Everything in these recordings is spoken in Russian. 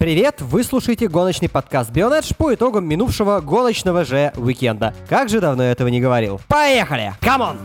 Привет, вы слушаете гоночный подкаст Be On Edge по итогам минувшего гоночного же уикенда. Как же давно этого не говорил. Поехали! Come on!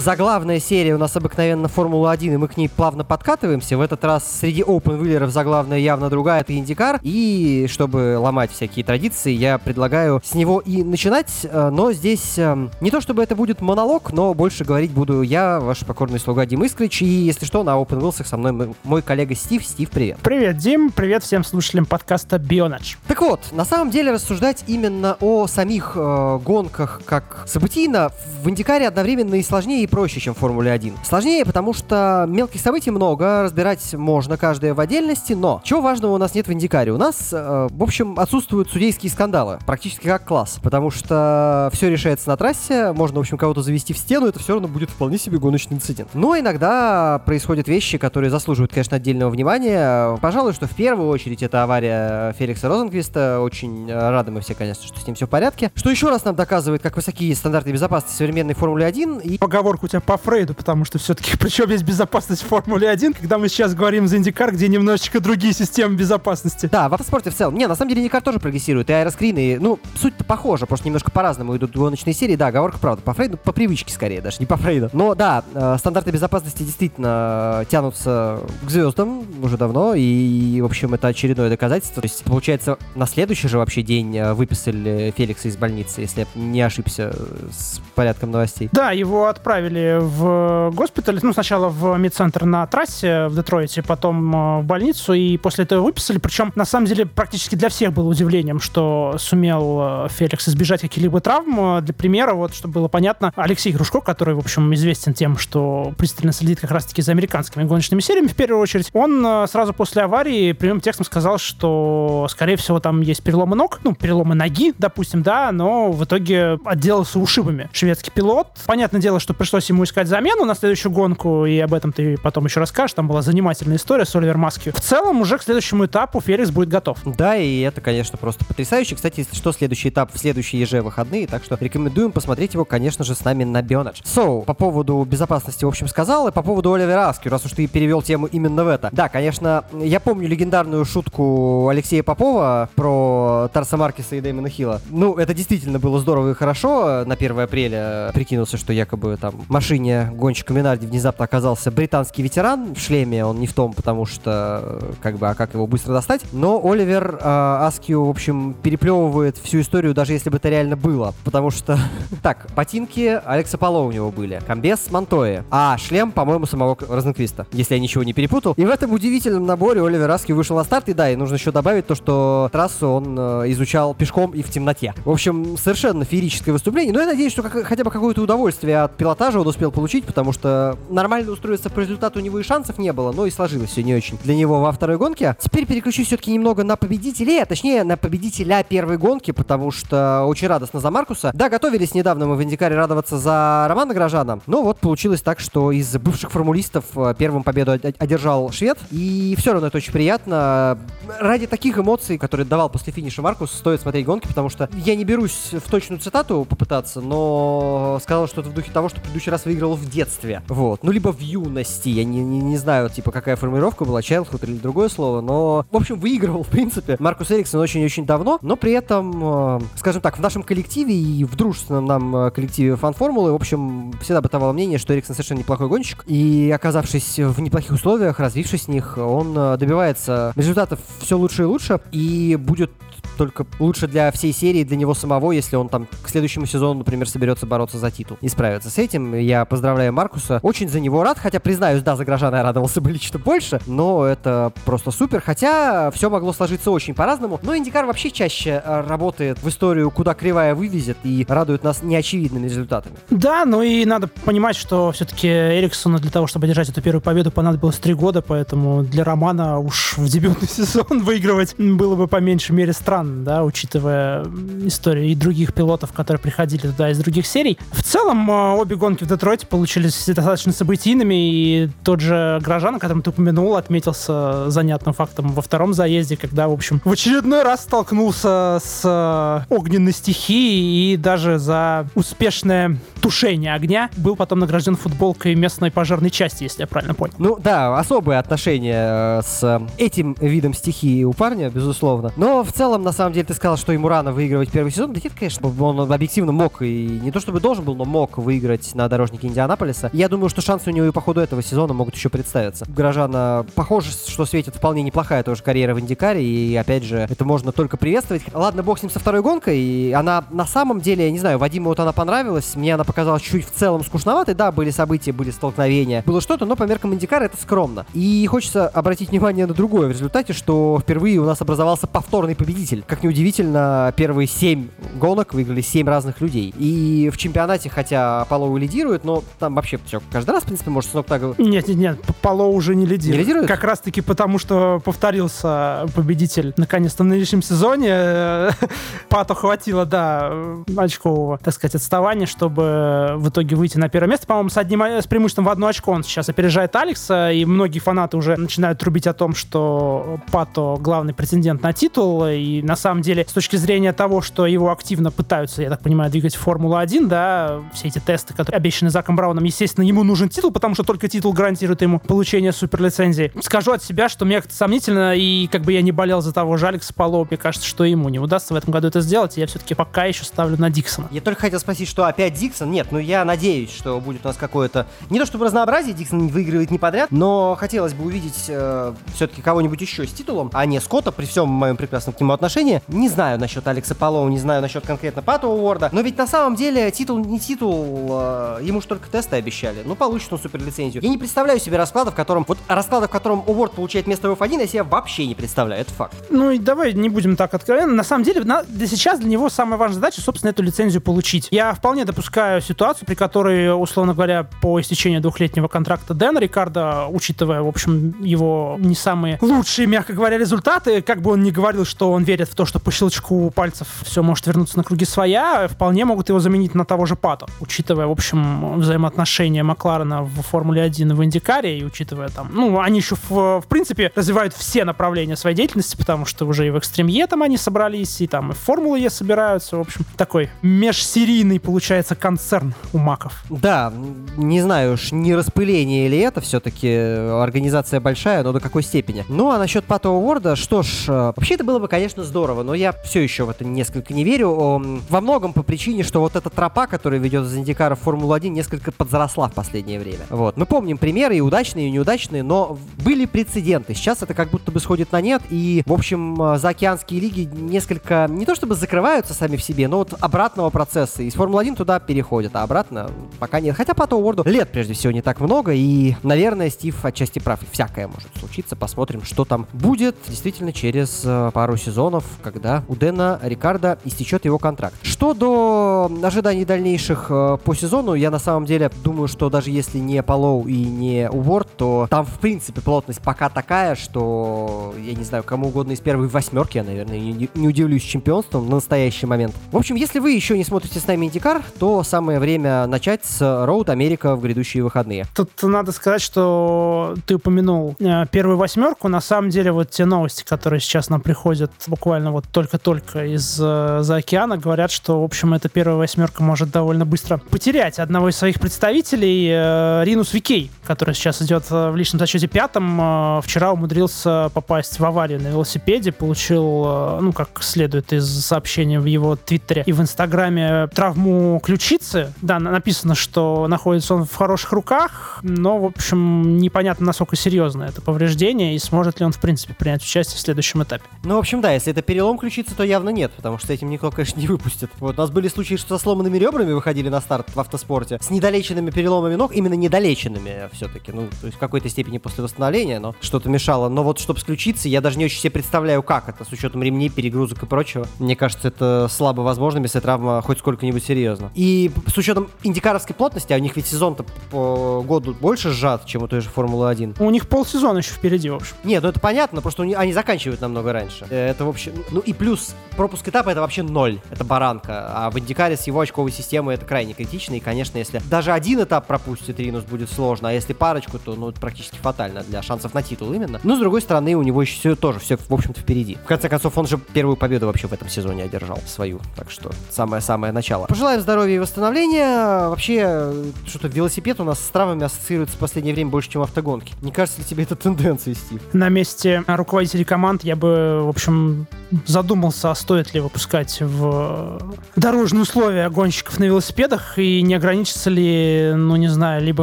Заглавная серия у нас обыкновенно Формула-1, и мы к ней плавно подкатываемся. В этот раз среди open заглавная явно другая, это IndyCar. И чтобы ломать всякие традиции, я предлагаю с него и начинать. Э, но здесь эм, не то чтобы это будет монолог, но больше говорить буду я, ваш покорный слуга Дим Искрич. И если что, на Open Wheels со мной мой коллега Стив. Стив, привет. Привет, Дим. Привет всем слушателям подкаста Бионадж. Так вот, на самом деле рассуждать именно о самих э, гонках как событийно в Индикаре одновременно и сложнее, и проще, чем в Формуле 1. Сложнее, потому что мелких событий много, разбирать можно каждое в отдельности, но чего важного у нас нет в Индикаре? У нас, э, в общем, отсутствуют судейские скандалы, практически как класс, потому что все решается на трассе, можно, в общем, кого-то завести в стену, это все равно будет вполне себе гоночный инцидент. Но иногда происходят вещи, которые заслуживают, конечно, отдельного внимания. Пожалуй, что в первую очередь это авария Феликса Розенквиста. Очень рады мы все, конечно, что с ним все в порядке. Что еще раз нам доказывает, как высокие стандарты безопасности современной Формулы 1. И... Поговорку у тебя по Фрейду, потому что все-таки причем есть безопасность в Формуле 1, когда мы сейчас говорим за Индикар, где немножечко другие системы безопасности. Да, в автоспорте в целом. Не, на самом деле Индикар тоже прогрессирует, и аэроскрины, ну, суть-то похожа, просто немножко по-разному идут гоночные серии. Да, оговорка правда, по Фрейду, по привычке скорее даже, не по Фрейду. Но да, э, стандарты безопасности действительно тянутся к звездам уже давно, и, в общем, это очередное доказательство. То есть, получается, на следующий же вообще день э, выписали Феликса из больницы, если я не ошибся с порядком новостей. Да, его отправили в госпиталь, ну, сначала в медцентр на трассе в Детройте, потом э, в больницу, и после этого выписали. Причем, на самом деле, практически для всех было удивлением, что сумел э, Феликс избежать каких-либо травм. Э, для примера, вот, чтобы было понятно, Алексей Грушко, который, в общем, известен тем, что пристально следит как раз-таки за американскими гоночными сериями, в первую очередь, он сразу после аварии прямым текстом сказал, что, скорее всего, там есть переломы ног, ну, переломы ноги, допустим, да, но в итоге отделался ушибами шведский пилот. Понятное дело, что пришлось ему искать замену на следующую гонку, и об этом ты потом еще расскажешь. Там была занимательная история с Оливер Маски. В целом, уже к следующему этапу Феликс будет готов. Да, и это, конечно, просто потрясающе. Кстати, если что, следующий этап в следующие еже выходные, так что рекомендуем посмотреть его, конечно же, с нами на Бионедж. So, по поводу безопасности, в общем, сказал, и по поводу Оливера Аски, раз уж ты перевел тему именно в это. Да, конечно, я помню легендарную шутку Алексея Попова про Тарса Маркеса и Дэймона Хилла. Ну, это действительно было здорово и хорошо. На 1 апреля прикинулся, что якобы там машине гонщика Минарди внезапно оказался британский ветеран в шлеме, он не в том, потому что, как бы, а как его быстро достать. Но Оливер э, Аскью, в общем, переплевывает всю историю, даже если бы это реально было. Потому что, так, ботинки Алекса Пало у него были, комбез Монтоя, а шлем, по-моему, самого Розенквиста, если я ничего не перепутал. И в этом удивительном наборе Оливер Аскью вышел на старт, и да, и нужно еще добавить то, что трассу он э, изучал пешком и в темноте. В общем, совершенно феерическое выступление, но я надеюсь, что как, хотя бы какое-то удовольствие от пилотажа он успел получить, потому что нормально устроиться по результату у него и шансов не было, но и сложилось все не очень для него во второй гонке. Теперь переключусь все-таки немного на победителей, а точнее на победителя первой гонки, потому что очень радостно за Маркуса. Да, готовились недавно мы в Индикаре радоваться за Романа Грожана, но вот получилось так, что из бывших формулистов э, первым победу одержал швед, и все равно это очень приятно. Ради таких эмоций, которые давал после финиша Маркус, стоит смотреть гонки, потому что я не берусь в точную цитату попытаться, но сказал что это в духе того, что предыдущий раз выиграл в детстве. Вот. Ну, либо в юности. Я не, не, не знаю, типа, какая формулировка была, childhood или другое слово, но, в общем, выигрывал, в принципе, Маркус Эриксон очень-очень давно, но при этом, э, скажем так, в нашем коллективе и в дружественном нам э, коллективе фан-формулы, в общем, всегда бытовало мнение, что Эриксон совершенно неплохой гонщик, и оказавшись в неплохих условиях, развившись в них, он э, добивается результатов все лучше и лучше, и будет только лучше для всей серии, для него самого, если он там к следующему сезону, например, соберется бороться за титул и справиться с этим. Я поздравляю Маркуса. Очень за него рад, хотя, признаюсь, да, за Грожана я радовался бы лично больше, но это просто супер. Хотя все могло сложиться очень по-разному. Но Индикар вообще чаще э, работает в историю, куда кривая вывезет и радует нас неочевидными результатами. Да, ну и надо понимать, что все-таки Эриксону для того, чтобы одержать эту первую победу, понадобилось три года, поэтому для Романа уж в дебютный сезон выигрывать было бы по меньшей мере странно да, учитывая историю и других пилотов, которые приходили туда из других серий. В целом, э, обе гонки в Детройте получились достаточно событийными, и тот же Грожан, о котором ты упомянул, отметился занятным фактом во втором заезде, когда, в общем, в очередной раз столкнулся с э, огненной стихией и даже за успешное тушение огня был потом награжден футболкой местной пожарной части, если я правильно понял. Ну да, особые отношения э, с этим видом стихии у парня, безусловно. Но в целом, на самом деле, ты сказал, что ему рано выигрывать первый сезон. Да нет, конечно, он объективно мог и не то чтобы должен был, но мог выиграть на дорожнике Индианаполиса. Я думаю, что шансы у него и по ходу этого сезона могут еще представиться. Горожана похоже, что светит вполне неплохая тоже карьера в Индикаре, и опять же, это можно только приветствовать. Ладно, бог с ним со второй гонкой, и она на самом деле, я не знаю, Вадиму вот она понравилась, мне она показалась чуть в целом скучноватой, да, были события, были столкновения, было что-то, но по меркам Индикара это скромно. И хочется обратить внимание на другое в результате, что впервые у нас образовался повторный победитель. Как неудивительно, первые семь гонок выиграли семь разных людей. И в чемпионате, хотя Пало лидирует, но там вообще все каждый раз, в принципе, может с ног так... Нет, нет, нет, Пало уже не лидирует. Не лидирует? Как раз-таки потому, что повторился победитель наконец-то в нынешнем сезоне. Пато хватило, да, очкового, так сказать, отставания, чтобы в итоге выйти на первое место. По-моему, с, одним, с преимуществом в одно очко он сейчас опережает Алекса, и многие фанаты уже начинают трубить о том, что Пато главный претендент на титул, и на самом деле, с точки зрения того, что его активно пытаются, я так понимаю, двигать в Формулу-1, да, все эти тесты, которые обещаны Заком Брауном, естественно, ему нужен титул, потому что только титул гарантирует ему получение суперлицензии. Скажу от себя, что мне как-то сомнительно, и как бы я не болел за того же Алекса Пало, мне кажется, что ему не удастся в этом году это сделать, и я все-таки пока еще ставлю на Диксона. Я только хотел спросить, что опять Диксон? Нет, ну я надеюсь, что будет у нас какое-то... Не то чтобы разнообразие, Диксон выигрывает не подряд, но хотелось бы увидеть э, все-таки кого-нибудь еще с титулом, а не Скотта, при всем моем прекрасном к нему отношении. Не знаю насчет Алекса Палоу, не знаю насчет конкретно Пату Уорда, но ведь на самом деле титул не титул, э, ему же только тесты обещали. Ну, получит он суперлицензию. Я не представляю себе расклада, в котором... Вот расклада, в котором Уорд получает место в F1, я себе вообще не представляю, это факт. Ну и давай не будем так откровенно. На самом деле, на, для сейчас для него самая важная задача, собственно, эту лицензию получить. Я вполне допускаю ситуацию, при которой, условно говоря, по истечению двухлетнего контракта Дэна Рикардо, учитывая, в общем, его не самые лучшие, мягко говоря, результаты, как бы он ни говорил, что он верит в то, что по щелчку пальцев все может вернуться на круги своя, вполне могут его заменить на того же Пато, учитывая, в общем, взаимоотношения Макларена в Формуле 1 и в Индикаре, и учитывая там, ну, они еще в, в принципе развивают все направления своей деятельности, потому что уже и в Экстремье там они собрались, и там и в Формулу Е собираются, в общем, такой межсерийный, получается, концерн у Маков. Да, не знаю уж, не распыление или это все-таки организация большая, но до какой степени. Ну, а насчет Пата Уорда, что ж, э, вообще это было бы, конечно, здорово, но я все еще в это несколько не верю. Во многом по причине, что вот эта тропа, которая ведет из Индикара в Формулу-1, несколько подзаросла в последнее время. Вот. Мы помним примеры и удачные, и неудачные, но были прецеденты. Сейчас это как будто бы сходит на нет, и, в общем, э, заокеанские лиги несколько, не то чтобы закрываются сами в себе, но вот обратного процесса. Из Формулы-1 туда переходят, а обратно пока нет. Хотя Пату Уорду лет, прежде всего, не так много, и, наверное, Стив отчасти прав. Всякое может случиться. Посмотрим, что там будет действительно через э, пару сезонов, когда у Дэна Рикардо истечет его контракт. Что до ожиданий дальнейших э, по сезону, я на самом деле думаю, что даже если не Палоу и не Уорд, то там, в принципе, плотность пока такая, что, я не знаю, кому угодно из первой восьмерки, я, наверное, не, не удивлюсь чемпионством на настоящий момент. В общем, если вы еще не смотрите с нами Индикар, то самое время начать с Road Америка в грядущие выходные. Тут надо сказать, что ты упомянул э, первую восьмерку. На самом деле, вот те новости, которые сейчас нам приходят буквально вот только-только из-за океана, говорят, что, в общем, эта первая восьмерка может довольно быстро потерять одного из своих представителей, э, Ринус Викей, который сейчас идет в личном зачете пятом. Э, вчера умудрился попасть в аварию на велосипеде, получил, э, ну, как следует из сообщения в его твиттере и в инстаграме, травму ключицы. Да, написано, что находится он в хороших руках, но, в общем, непонятно, насколько серьезно это повреждение и сможет ли он, в принципе, принять участие в следующем этапе. Ну, в общем, да, если это перелом ключицы, то явно нет, потому что этим никто, конечно, не выпустит. Вот у нас были случаи, что со сломанными ребрами выходили на старт в автоспорте, с недолеченными переломами ног, именно недолеченными все-таки, ну, то есть в какой-то степени после восстановления, но что-то мешало. Но вот чтобы с ключицей, я даже не очень себе представляю, как это, с учетом ремней, перегрузок и прочего. Мне кажется, это слабо возможно, если травма хоть сколько-нибудь серьезна. И с учетом индикаровской плотности, а у них ведь сезон-то по году больше сжат, чем у той же Формулы-1. У них полсезона еще впереди, в общем. Нет, ну это понятно, просто они заканчивают намного раньше. Это, в общем, ну и плюс пропуск этапа это вообще ноль, это баранка. А в Индикаре с его очковой системой это крайне критично, и, конечно, если даже один этап пропустит Ринус, будет сложно, а если парочку, то ну, практически фатально для шансов на титул именно. Но, с другой стороны, у него еще все, тоже все, в общем-то, впереди. В конце концов, он же первую победу вообще в этом сезоне одержал, свою. Так что самое-самое начало. Пожелаем здоровья и восстановления. Вообще, что-то велосипед у нас с травами ассоциируется в последнее время больше, чем автогонки. Не кажется ли тебе это тенденцией, Стив? На месте руководителей команд я бы, в общем, задумался, а стоит ли выпускать в дорожные условия гонщиков на велосипедах и не ограничиться ли, ну, не знаю, либо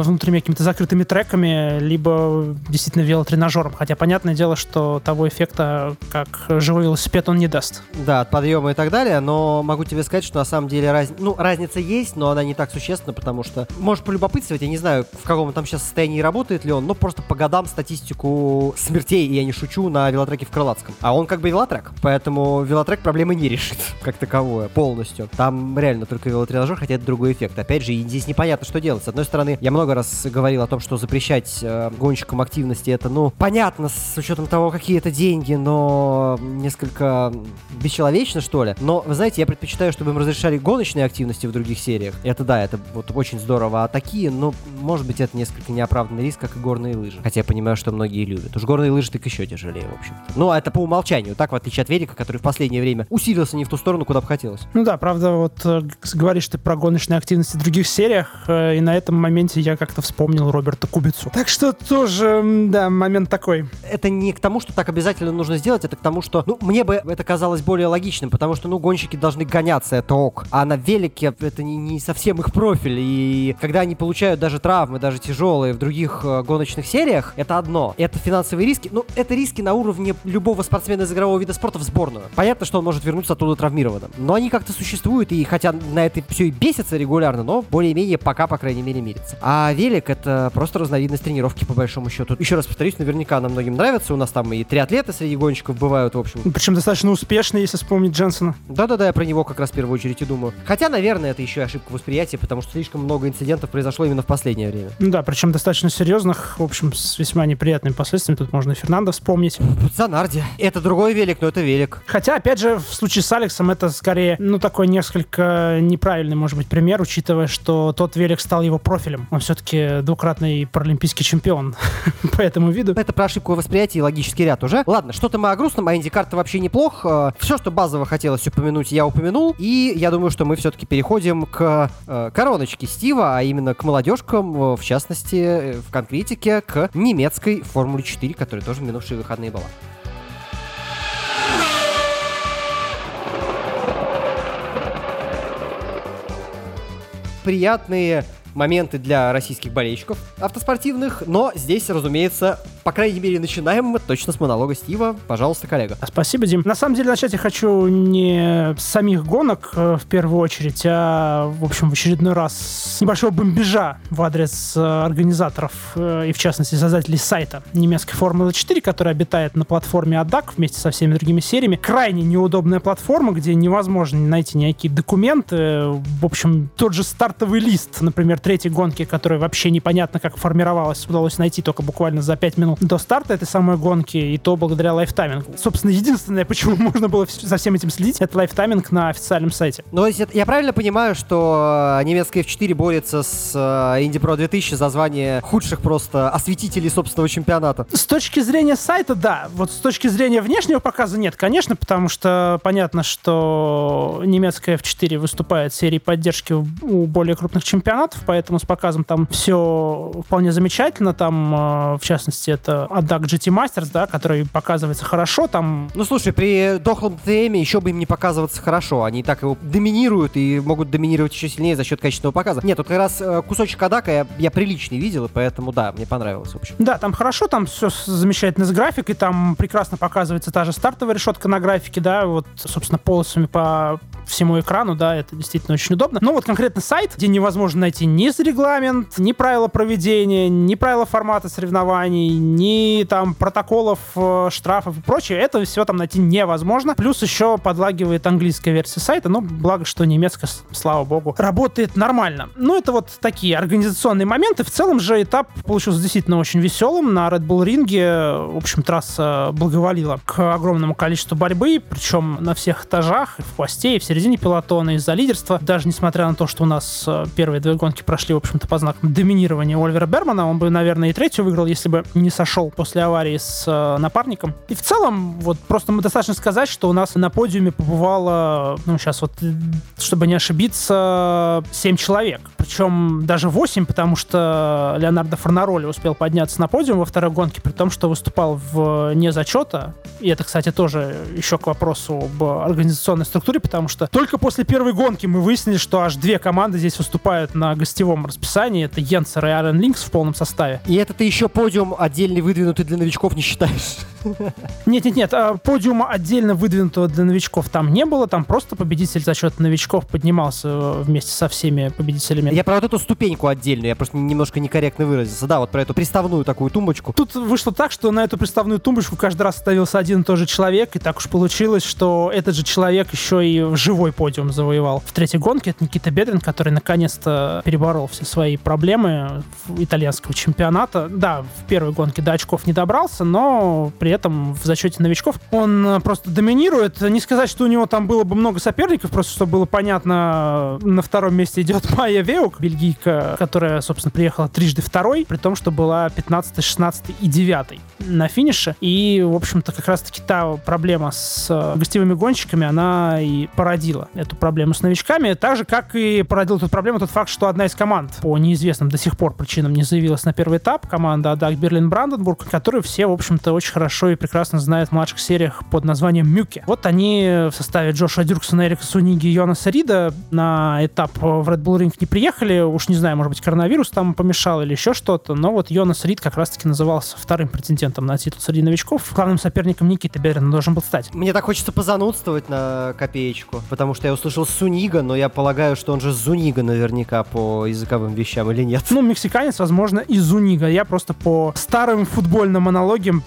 внутренними какими-то закрытыми треками, либо действительно велотренажером. Хотя понятное дело, что того эффекта, как живой велосипед, он не даст. Да, от подъема и так далее, но могу тебе сказать, что на самом деле раз... ну, разница есть, но она не так существенна, потому что, может полюбопытствовать, я не знаю, в каком там сейчас состоянии работает ли он, но просто по годам статистику смертей, и я не шучу, на велотреке в Крылатском. А он как бы велотрек, поэтому велотрек проблемы не решит, как таковое, полностью. Там реально только велотренажер, хотя это другой эффект. Опять же, здесь непонятно, что делать. С одной стороны, я много раз говорил о том, что запрещать э, гонщикам активности, это, ну, понятно, с учетом того, какие это деньги, но несколько бесчеловечно, что ли. Но, вы знаете, я предпочитаю, чтобы им разрешали гоночные активности в других сериях. Это да, это вот очень здорово. А такие, ну, может быть, это несколько неоправданный риск, как и горные лыжи. Хотя я понимаю, что многие любят. Уж горные лыжи так еще тяжелее, в общем. Ну, а это по умолчанию, так, в отличие от велика, который в последнее время усилился не в ту сторону, куда бы хотелось. Ну да, правда, вот э, говоришь ты про гоночные активности в других сериях, э, и на этом моменте я как-то вспомнил Роберта Кубицу. Так что тоже, да, момент такой. Это не к тому, что так обязательно нужно сделать, это к тому, что, ну, мне бы это казалось более логичным, потому что, ну, гонщики должны гоняться, это ок. А на велике это не, не совсем их профиль, и когда они получают даже травмы, даже тяжелые в других э, гоночных сериях, это одно. Это финансовые риски, ну, это риски на уровне любого спортсмена из игрового вида спорта в сборную. Понятно, что он может вернуться оттуда травмированным. Но они как-то существуют, и хотя на это все и бесится регулярно, но более-менее пока, по крайней мере, мирится. А велик это просто разновидность тренировки, по большому счету. Еще раз повторюсь, наверняка нам многим нравится. У нас там и триатлеты среди гонщиков бывают, в общем. Причем достаточно успешные, если вспомнить Дженсона. Да-да-да, я про него как раз в первую очередь и думаю. Хотя, наверное, это еще и ошибка восприятия, потому что слишком много инцидентов произошло именно в последнее время. Ну Да, причем достаточно серьезных, в общем, с весьма неприятными последствиями. Тут можно и Фернандо вспомнить. Занарди. Это другой велик, но это велик. Хотя, опять же, в случае с Алексом это скорее, ну, такой несколько неправильный, может быть, пример, учитывая, что тот велик стал его профилем. Он все-таки двукратный паралимпийский чемпион по этому виду. Это про ошибку восприятия и логический ряд уже. Ладно, что-то мы о грустном, а Индикар-то вообще неплох. Э, Все, что базово хотелось упомянуть, я упомянул. И я думаю, что мы все-таки переходим к э, короночке Стива, а именно к молодежкам, э, в частности, в конкретике, к немецкой Формуле 4, которая тоже в минувшие выходные была. Приятные моменты для российских болельщиков автоспортивных, но здесь, разумеется, по крайней мере, начинаем мы точно с монолога Стива. Пожалуйста, коллега. Спасибо, Дим. На самом деле, начать я хочу не с самих гонок э, в первую очередь, а, в общем, в очередной раз с небольшого бомбежа в адрес э, организаторов э, и, в частности, создателей сайта немецкой Формулы 4, который обитает на платформе ADAC вместе со всеми другими сериями. Крайне неудобная платформа, где невозможно найти никакие документы. В общем, тот же стартовый лист, например, третьей гонки, которая вообще непонятно как формировалась, удалось найти только буквально за 5 минут до старта этой самой гонки, и то благодаря лайфтаймингу. Собственно, единственное, почему можно было за всем этим следить, это лайфтайминг на официальном сайте. Но если это- я правильно понимаю, что э, немецкая F4 борется с э, Indy Pro 2000 за звание худших просто осветителей собственного чемпионата? С точки зрения сайта, да. Вот с точки зрения внешнего показа нет, конечно, потому что понятно, что немецкая F4 выступает в серии поддержки у более крупных чемпионатов, поэтому с показом там все вполне замечательно. Там, э, в частности, это ADAC GT Masters, да, который показывается хорошо. Там Ну слушай, при дохлом ТМ еще бы им не показываться хорошо. Они и так его доминируют и могут доминировать еще сильнее за счет качественного показа. Нет, тут как раз э, кусочек Адака я, я приличный видел, и поэтому да, мне понравилось, в общем. Да, там хорошо, там все замечательно с графикой, там прекрасно показывается та же стартовая решетка на графике, да, вот, собственно, полосами по всему экрану, да, это действительно очень удобно. Но вот конкретно сайт, где невозможно найти ни регламент, ни правила проведения, ни правила формата соревнований, ни там протоколов, э, штрафов и прочее, это все там найти невозможно. Плюс еще подлагивает английская версия сайта, но благо, что немецкая, слава богу, работает нормально. Ну, это вот такие организационные моменты. В целом же этап получился действительно очень веселым. На Red Bull ринге, в общем, трасса благоволила к огромному количеству борьбы, причем на всех этажах, и в хвосте, и в середине середине пилотона из-за лидерства. Даже несмотря на то, что у нас э, первые две гонки прошли, в общем-то, по знакам доминирования Оливера Бермана, он бы, наверное, и третью выиграл, если бы не сошел после аварии с э, напарником. И в целом, вот просто мы достаточно сказать, что у нас на подиуме побывало, ну, сейчас вот, чтобы не ошибиться, 7 человек. Причем даже 8, потому что Леонардо Форнароли успел подняться на подиум во второй гонке, при том, что выступал вне зачета. И это, кстати, тоже еще к вопросу об организационной структуре, потому что только после первой гонки мы выяснили, что аж две команды здесь выступают на гостевом расписании. Это Йенсер и Арен Линкс в полном составе. И это ты еще подиум отдельный выдвинутый для новичков не считаешь? Нет-нет-нет, а подиума отдельно выдвинутого для новичков там не было, там просто победитель за счет новичков поднимался э, вместе со всеми победителями. Я про вот эту ступеньку отдельную, я просто немножко некорректно выразился. Да, вот про эту приставную такую тумбочку. Тут вышло так, что на эту приставную тумбочку каждый раз ставился один и тот же человек, и так уж получилось, что этот же человек еще и живой подиум завоевал. В третьей гонке это Никита Бедрин, который наконец-то переборол все свои проблемы итальянского чемпионата. Да, в первой гонке до очков не добрался, но при этом в зачете новичков он э, просто доминирует. Не сказать, что у него там было бы много соперников, просто чтобы было понятно, на втором месте идет Майя Веук, бельгийка, которая, собственно, приехала трижды второй, при том, что была 15, 16 и 9 на финише. И, в общем-то, как раз-таки та проблема с э, гостевыми гонщиками, она и породила эту проблему с новичками, так же, как и породил эту проблему тот факт, что одна из команд по неизвестным до сих пор причинам не заявилась на первый этап, команда Адак Берлин Бранденбург, которую все, в общем-то, очень хорошо и прекрасно знают в младших сериях под названием Мюке. Вот они в составе Джоша Дюрксона, Эрика Суниги и Йонаса Рида на этап в Red Bull Ring не приехали. Уж не знаю, может быть, коронавирус там помешал или еще что-то, но вот Йонас Рид как раз-таки назывался вторым претендентом на титул среди новичков. Главным соперником Никиты Берина должен был стать. Мне так хочется позанудствовать на копеечку, потому что я услышал Сунига, но я полагаю, что он же Зунига наверняка по языковым вещам или нет. Ну, мексиканец, возможно, и Зунига. Я просто по старым футбольным аналогиям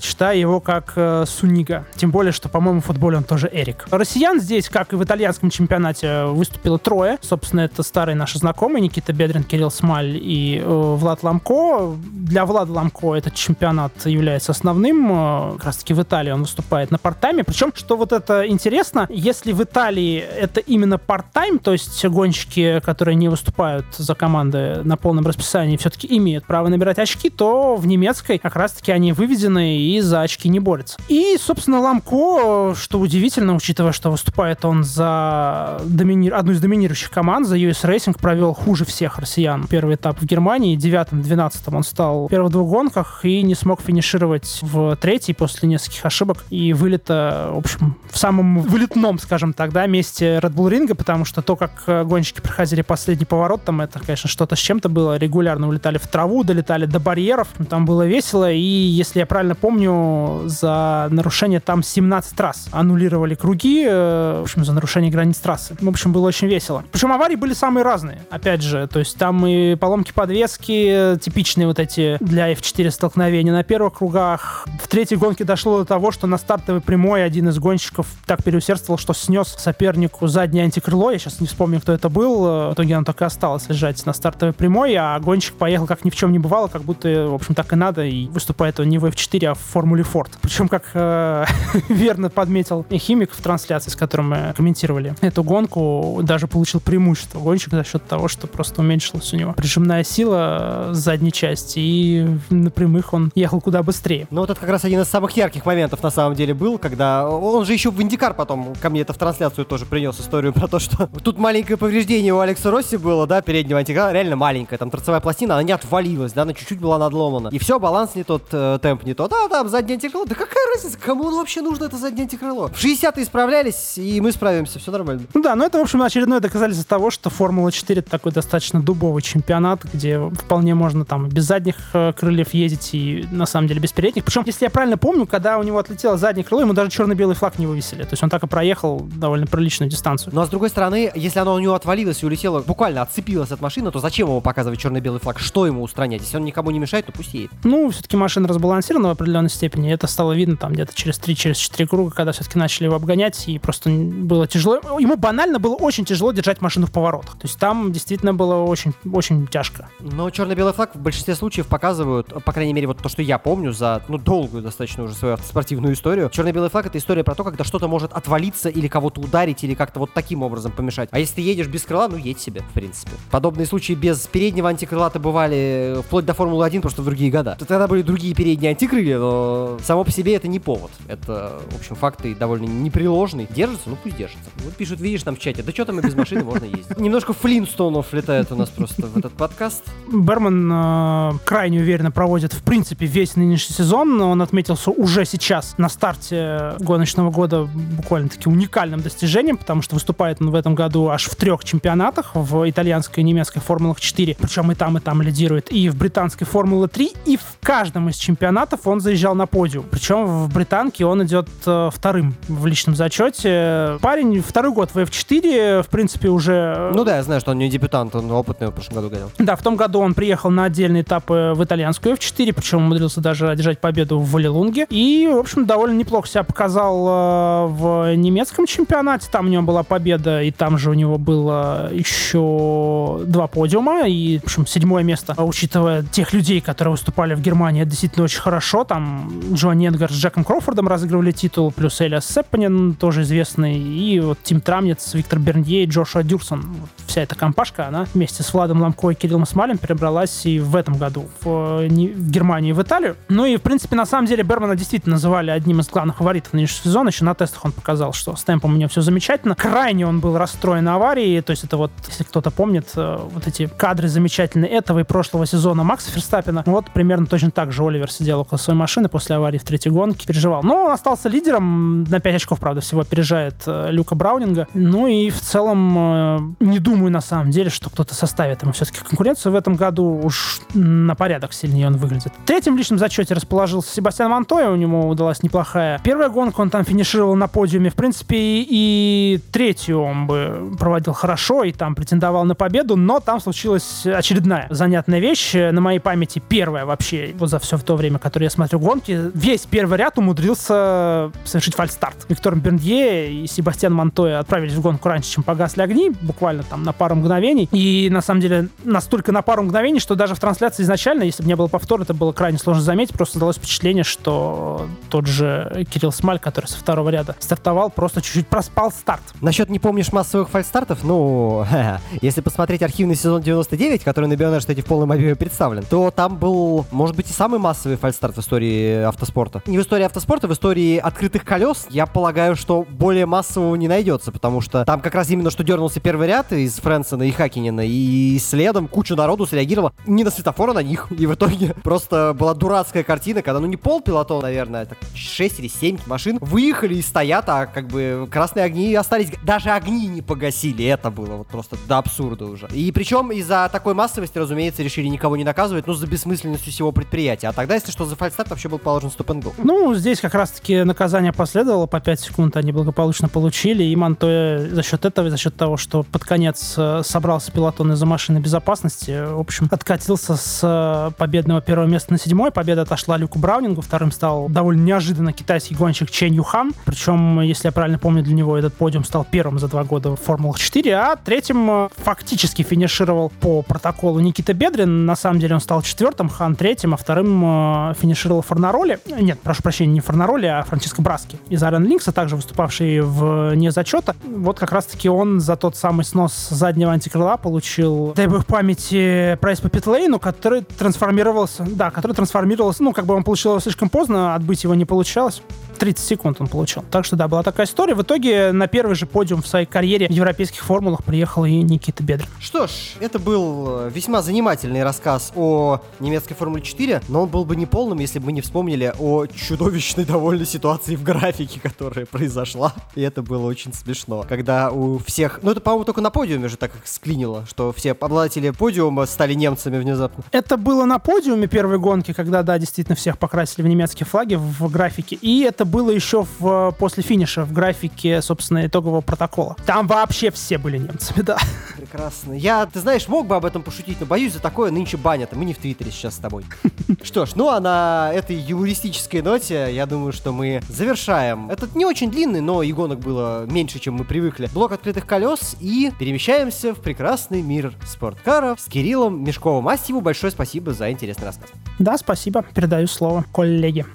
читаю его как э, Сунига. Тем более, что, по-моему, в футболе он тоже Эрик. Россиян здесь, как и в итальянском чемпионате, выступило трое. Собственно, это старые наши знакомые Никита Бедрин, Кирилл Смаль и э, Влад Ламко. Для Влада Ламко этот чемпионат является основным. Э, как раз таки в Италии он выступает на парт-тайме. Причем, что вот это интересно, если в Италии это именно парт-тайм, то есть гонщики, которые не выступают за команды на полном расписании, все-таки имеют право набирать очки, то в немецкой как раз-таки они выведены и за очки не борются. И, собственно, Ламко, что удивительно, учитывая, что выступает он за домини... одну из доминирующих команд, за US Racing, провел хуже всех россиян первый этап в Германии. Девятым-двенадцатым он стал в первых двух гонках и не смог финишировать в третьей после нескольких ошибок и вылета, в общем, в самом вылетном, скажем так, да, месте Red Bull ринга, потому что то, как гонщики проходили последний поворот, там это, конечно, что-то с чем-то было. Регулярно улетали в траву, долетали до барьеров. Там было весело, и, если я правильно помню, за нарушение там 17 раз аннулировали круги, э, в общем, за нарушение границ трассы. В общем, было очень весело. Причем аварии были самые разные, опять же. То есть там и поломки подвески, типичные вот эти для F4 столкновения на первых кругах. В третьей гонке дошло до того, что на стартовой прямой один из гонщиков так переусердствовал, что снес сопернику заднее антикрыло. Я сейчас не вспомню, кто это был. В итоге оно так и осталось лежать на стартовой прямой, а гонщик поехал как ни в чем не бывало, как будто, в общем, так и надо. И выступает он не в F4, а в Формуле Форд. Причем, как э, верно подметил химик в трансляции, с которым мы комментировали эту гонку, даже получил преимущество гонщик за счет того, что просто уменьшилась у него прижимная сила с задней части, и на прямых он ехал куда быстрее. Ну вот это как раз один из самых ярких моментов на самом деле был, когда он же еще в Индикар потом ко мне это в трансляцию тоже принес историю про то, что тут маленькое повреждение у Алекса Росси было, да, переднего антикара, реально маленькая, там торцевая пластина, она не отвалилась, да, она чуть-чуть была надломана. И все, баланс не тот, э, темп не тот, а там заднее антикрыло, да какая разница, кому вообще нужно это заднее антикрыло? В 60-е справлялись, и мы справимся, все нормально. Ну да, ну это, в общем, очередное доказательство того, что Формула-4 это такой достаточно дубовый чемпионат, где вполне можно там без задних э, крыльев ездить и на самом деле без передних. Причем, если я правильно помню, когда у него отлетело заднее крыло, ему даже черно-белый флаг не вывесили. То есть он так и проехал довольно приличную дистанцию. Ну а с другой стороны, если оно у него отвалилось и улетело, буквально отцепилось от машины, то зачем ему показывать черно-белый флаг? Что ему устранять? Если он никому не мешает, то пусть едет. Ну, все-таки машина разбалансирована в определенной степени. Это стало видно там где-то через 3-4 через круга, когда все-таки начали его обгонять, и просто было тяжело. Ему банально было очень тяжело держать машину в поворотах. То есть там действительно было очень, очень тяжко. Но черно-белый флаг в большинстве случаев показывают, по крайней мере, вот то, что я помню за, ну, долгую достаточно уже свою автоспортивную историю. Черно-белый флаг — это история про то, когда что-то может отвалиться или кого-то ударить, или как-то вот таким образом помешать. А если ты едешь без крыла, ну, едь себе, в принципе. Подобные случаи без переднего антикрыла-то бывали вплоть до Формулы-1, просто в другие года. Тогда были другие передние антикрылья, но само по себе это не повод. Это, в общем, факты довольно непреложные. Держится? Ну, пусть держится. Вот пишут, видишь там в чате, да что там и без машины можно ездить. Немножко флинстонов летает у нас просто в этот подкаст. Берман э, крайне уверенно проводит, в принципе, весь нынешний сезон. Он отметился уже сейчас на старте гоночного года буквально-таки уникальным достижением, потому что выступает он в этом году аж в трех чемпионатах, в итальянской и немецкой Формулах 4, причем и там, и там лидирует, и в британской Формуле 3, и в каждом из чемпионатов он заезжал на подиум. Причем в британке он идет э, вторым в личном зачете. Парень второй год в F4, в принципе, уже... Ну да, я знаю, что он не дебютант, он опытный в прошлом году гонял. Да, в том году он приехал на отдельные этапы в итальянскую F4, причем умудрился даже одержать победу в Валилунге. И, в общем, довольно неплохо себя показал э, в немецком чемпионате. Там у него была победа, и там же у него было еще два подиума. И, в общем, седьмое место, учитывая тех людей, которые выступали в Германии, это действительно очень хорошо. Там Джоан Эдгар с Джеком Кроуфордом разыгрывали титул, плюс Элиас Сеппанин, тоже известный, и вот Тим Трамнец, Виктор Бернье и Джошуа Дюрсон. Вот вся эта компашка, она вместе с Владом Ламко и Кириллом Смалем перебралась и в этом году в, в Германию и в Италию. Ну и, в принципе, на самом деле Бермана действительно называли одним из главных фаворитов нынешнего сезона. Еще на тестах он показал, что с темпом у него все замечательно. Крайне он был расстроен аварией. То есть это вот, если кто-то помнит, э, вот эти кадры замечательные этого и прошлого сезона Макса Ферстаппина. Вот примерно точно так же Оливер сидел около своей машины после аварии в третьей гонке, переживал. Но он остался лидером, на 5 очков, правда, всего опережает э, Люка Браунинга. Ну и в целом э, не думаю на самом деле, что кто-то составит ему все-таки конкуренцию в этом году. Уж на порядок сильнее он выглядит. В третьем личном зачете расположился Себастьян Монтоя, у него удалась неплохая первая гонка, он там финишировал на подиуме. В принципе, и третью он бы проводил хорошо, и там претендовал на победу, но там случилась очередная занятная вещь. На моей памяти первая вообще, вот за все в то время, которое я смотрю гонки, весь первый ряд умудрился совершить фальстарт. Виктор Бернье и Себастьян Монтоя отправились в гонку раньше, чем погасли огни, буквально там на пару мгновений. И на самом деле настолько на пару мгновений, что даже в трансляции изначально, если бы не было повтора, это было крайне сложно заметить. Просто создалось впечатление, что тот же Кирилл Смаль, который со второго ряда стартовал, просто чуть-чуть проспал старт. Насчет не помнишь массовых фальстартов, ну, если посмотреть архивный сезон 99, который на Бионер, кстати, в полном объеме представлен, то там был, может быть, и самый массовый фальстарт в истории автоспорта. Не в истории автоспорта, в истории открытых колес, я полагаю, что более массового не найдется, потому что там как раз именно что дернулся первый ряд из Фрэнсона и Хакинина, и следом куча народу среагировала не на светофор, а на них. И в итоге просто была дурацкая картина, когда, ну, не пол пилотона, наверное, так 6 или 7 машин выехали и стоят, а как бы красные огни остались. Даже огни не погасили. Это было вот просто до абсурда уже. И причем из-за такой массовости, разумеется, решили никого не наказывать, ну, за бессмысленностью всего предприятия. А тогда, если что, за фальстарт вообще был положен стоп н Ну, здесь как раз-таки наказание последовало, по 5 секунд они благополучно получили, и Монтоя за счет этого, за счет того, что под конец э, собрался пилотон из-за машины безопасности, в общем, откатился с э, победного первого места на седьмой. Победа отошла Люку Браунингу, вторым стал довольно неожиданно китайский гонщик Чен Юхан. Причем, если я правильно помню, для него этот подиум стал первым за два года в Формулах 4, а третьим э, фактически финишировал по протоколу Никита Бедрин. На самом деле он стал четвертым, Хан третьим, а вторым э, финишировал Форнароли. Нет, прошу прощения, не Форнароли, а Франциско Браски из Арен Линкса, также выступавший в не зачета. Вот как раз-таки он за тот самый снос заднего антикрыла получил, дай бог памяти, прайс по питлейну, который трансформировался, да, который трансформировался, ну, как бы он получил его слишком поздно, отбыть его не получалось. 30 секунд он получил. Так что да, была такая история. В итоге на первый же подиум в своей карьере в европейских формулах приехал и Никита Бедрин. Что ж, это был э, весьма занимательный рассказ о немецкой Формуле 4, но он был бы не полным, если бы мы не вспомнили о чудовищной довольно ситуации в графике, которая произошла. И это было очень смешно. Когда у всех... Ну, это, по-моему, только на подиуме же так склинило, что все обладатели подиума стали немцами внезапно. Это было на подиуме первой гонки, когда, да, действительно всех покрасили в немецкие флаги в графике. И это было еще в, после финиша в графике, собственно, итогового протокола. Там вообще все были немцами, да. Прекрасно. Я, ты знаешь, мог бы об этом пошутить, но боюсь, за такое нынче банят. Мы не в Твиттере сейчас с тобой. Что ж, ну а на этой юмористической ноте, я думаю, что мы завершаем. Этот не очень длинный, но и гонок было меньше, чем мы привыкли. Блок открытых колес и перемещаемся в прекрасный мир спорткаров с Кириллом Мешковым. Астиву большое спасибо за интересный рассказ. Да, спасибо. Передаю слово коллеге.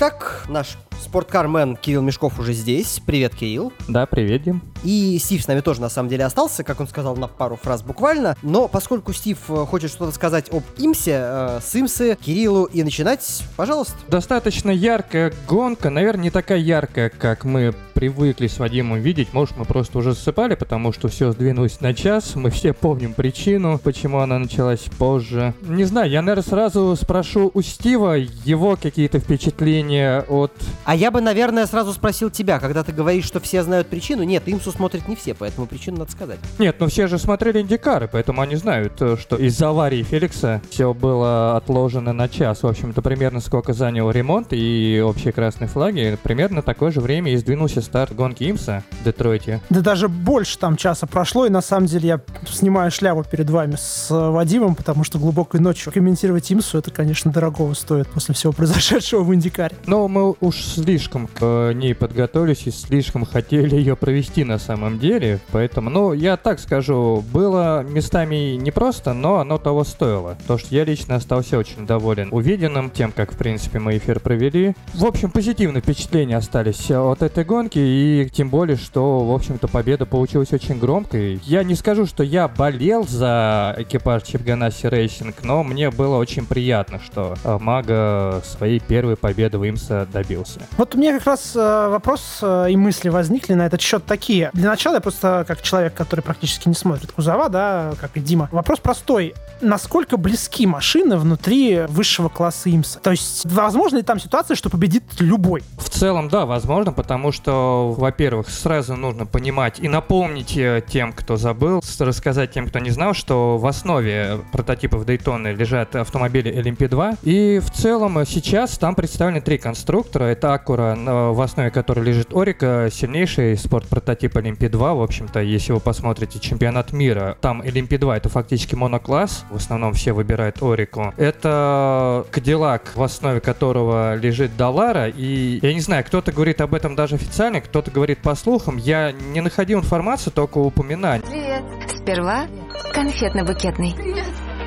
Итак, наш спорткармен Кирилл Мешков уже здесь. Привет, Кирилл. Да, привет, Дим. И Стив с нами тоже на самом деле остался, как он сказал на пару фраз буквально. Но поскольку Стив э, хочет что-то сказать об Имсе, э, с Имсы, Кириллу и начинать, пожалуйста. Достаточно яркая гонка, наверное, не такая яркая, как мы привыкли с Вадимом видеть. Может, мы просто уже засыпали, потому что все сдвинулось на час. Мы все помним причину, почему она началась позже. Не знаю, я, наверное, сразу спрошу у Стива его какие-то впечатления от... А я бы, наверное, сразу спросил тебя, когда ты говоришь, что все знают причину. Нет, Имсу смотрят не все, поэтому причину надо сказать. Нет, ну все же смотрели Индикары, поэтому они знают, э, что из-за аварии Феликса все было отложено на час. В общем-то, примерно сколько занял ремонт и общие красные флаги. Примерно такое же время и сдвинулся старт гонки Имса в Детройте. Да даже больше там часа прошло, и на самом деле я снимаю шляпу перед вами с э, Вадимом, потому что глубокой ночью комментировать Имсу, это, конечно, дорогого стоит после всего произошедшего в Индикаре. Но мы уж слишком к ней подготовились и слишком хотели ее провести на самом деле, поэтому, ну, я так скажу, было местами непросто, но оно того стоило. То, что я лично остался очень доволен увиденным, тем, как, в принципе, мы эфир провели. В общем, позитивные впечатления остались от этой гонки, и тем более, что, в общем-то, победа получилась очень громкой. Я не скажу, что я болел за экипаж Chip Ganassi Racing, но мне было очень приятно, что э, Мага своей первой победы в IMSA добился. Вот у меня как раз э, вопрос э, и мысли возникли на этот счет такие. Для начала я просто, как человек, который практически не смотрит кузова, да, как и Дима, вопрос простой. Насколько близки машины внутри высшего класса Имса? То есть, возможно ли там ситуация, что победит любой? В целом, да, возможно, потому что, во-первых, сразу нужно понимать и напомнить э, тем, кто забыл, рассказать тем, кто не знал, что в основе прототипов Дейтоны лежат автомобили LMP2. И в целом э, сейчас там представлены три конструктора. Это на- в основе которой лежит Орика, сильнейший спорт-прототип LMP2. В общем-то, если вы посмотрите чемпионат мира, там LMP2 это фактически монокласс. В основном все выбирают Орику. Это Cadillac, в основе которого лежит Далара. И я не знаю, кто-то говорит об этом даже официально, кто-то говорит по слухам. Я не находил информацию, только упоминания. Привет. Сперва конфетно-букетный.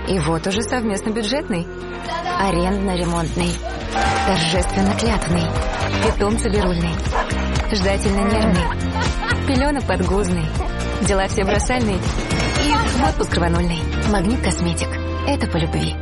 И вот уже совместно бюджетный. Арендно-ремонтный. Торжественно-клятвный. Питомца-бирульный. Ждательно-нервный. Пелено-подгузный. Дела все бросальные. И отпуск рванульный. Магнит Косметик. Это по любви.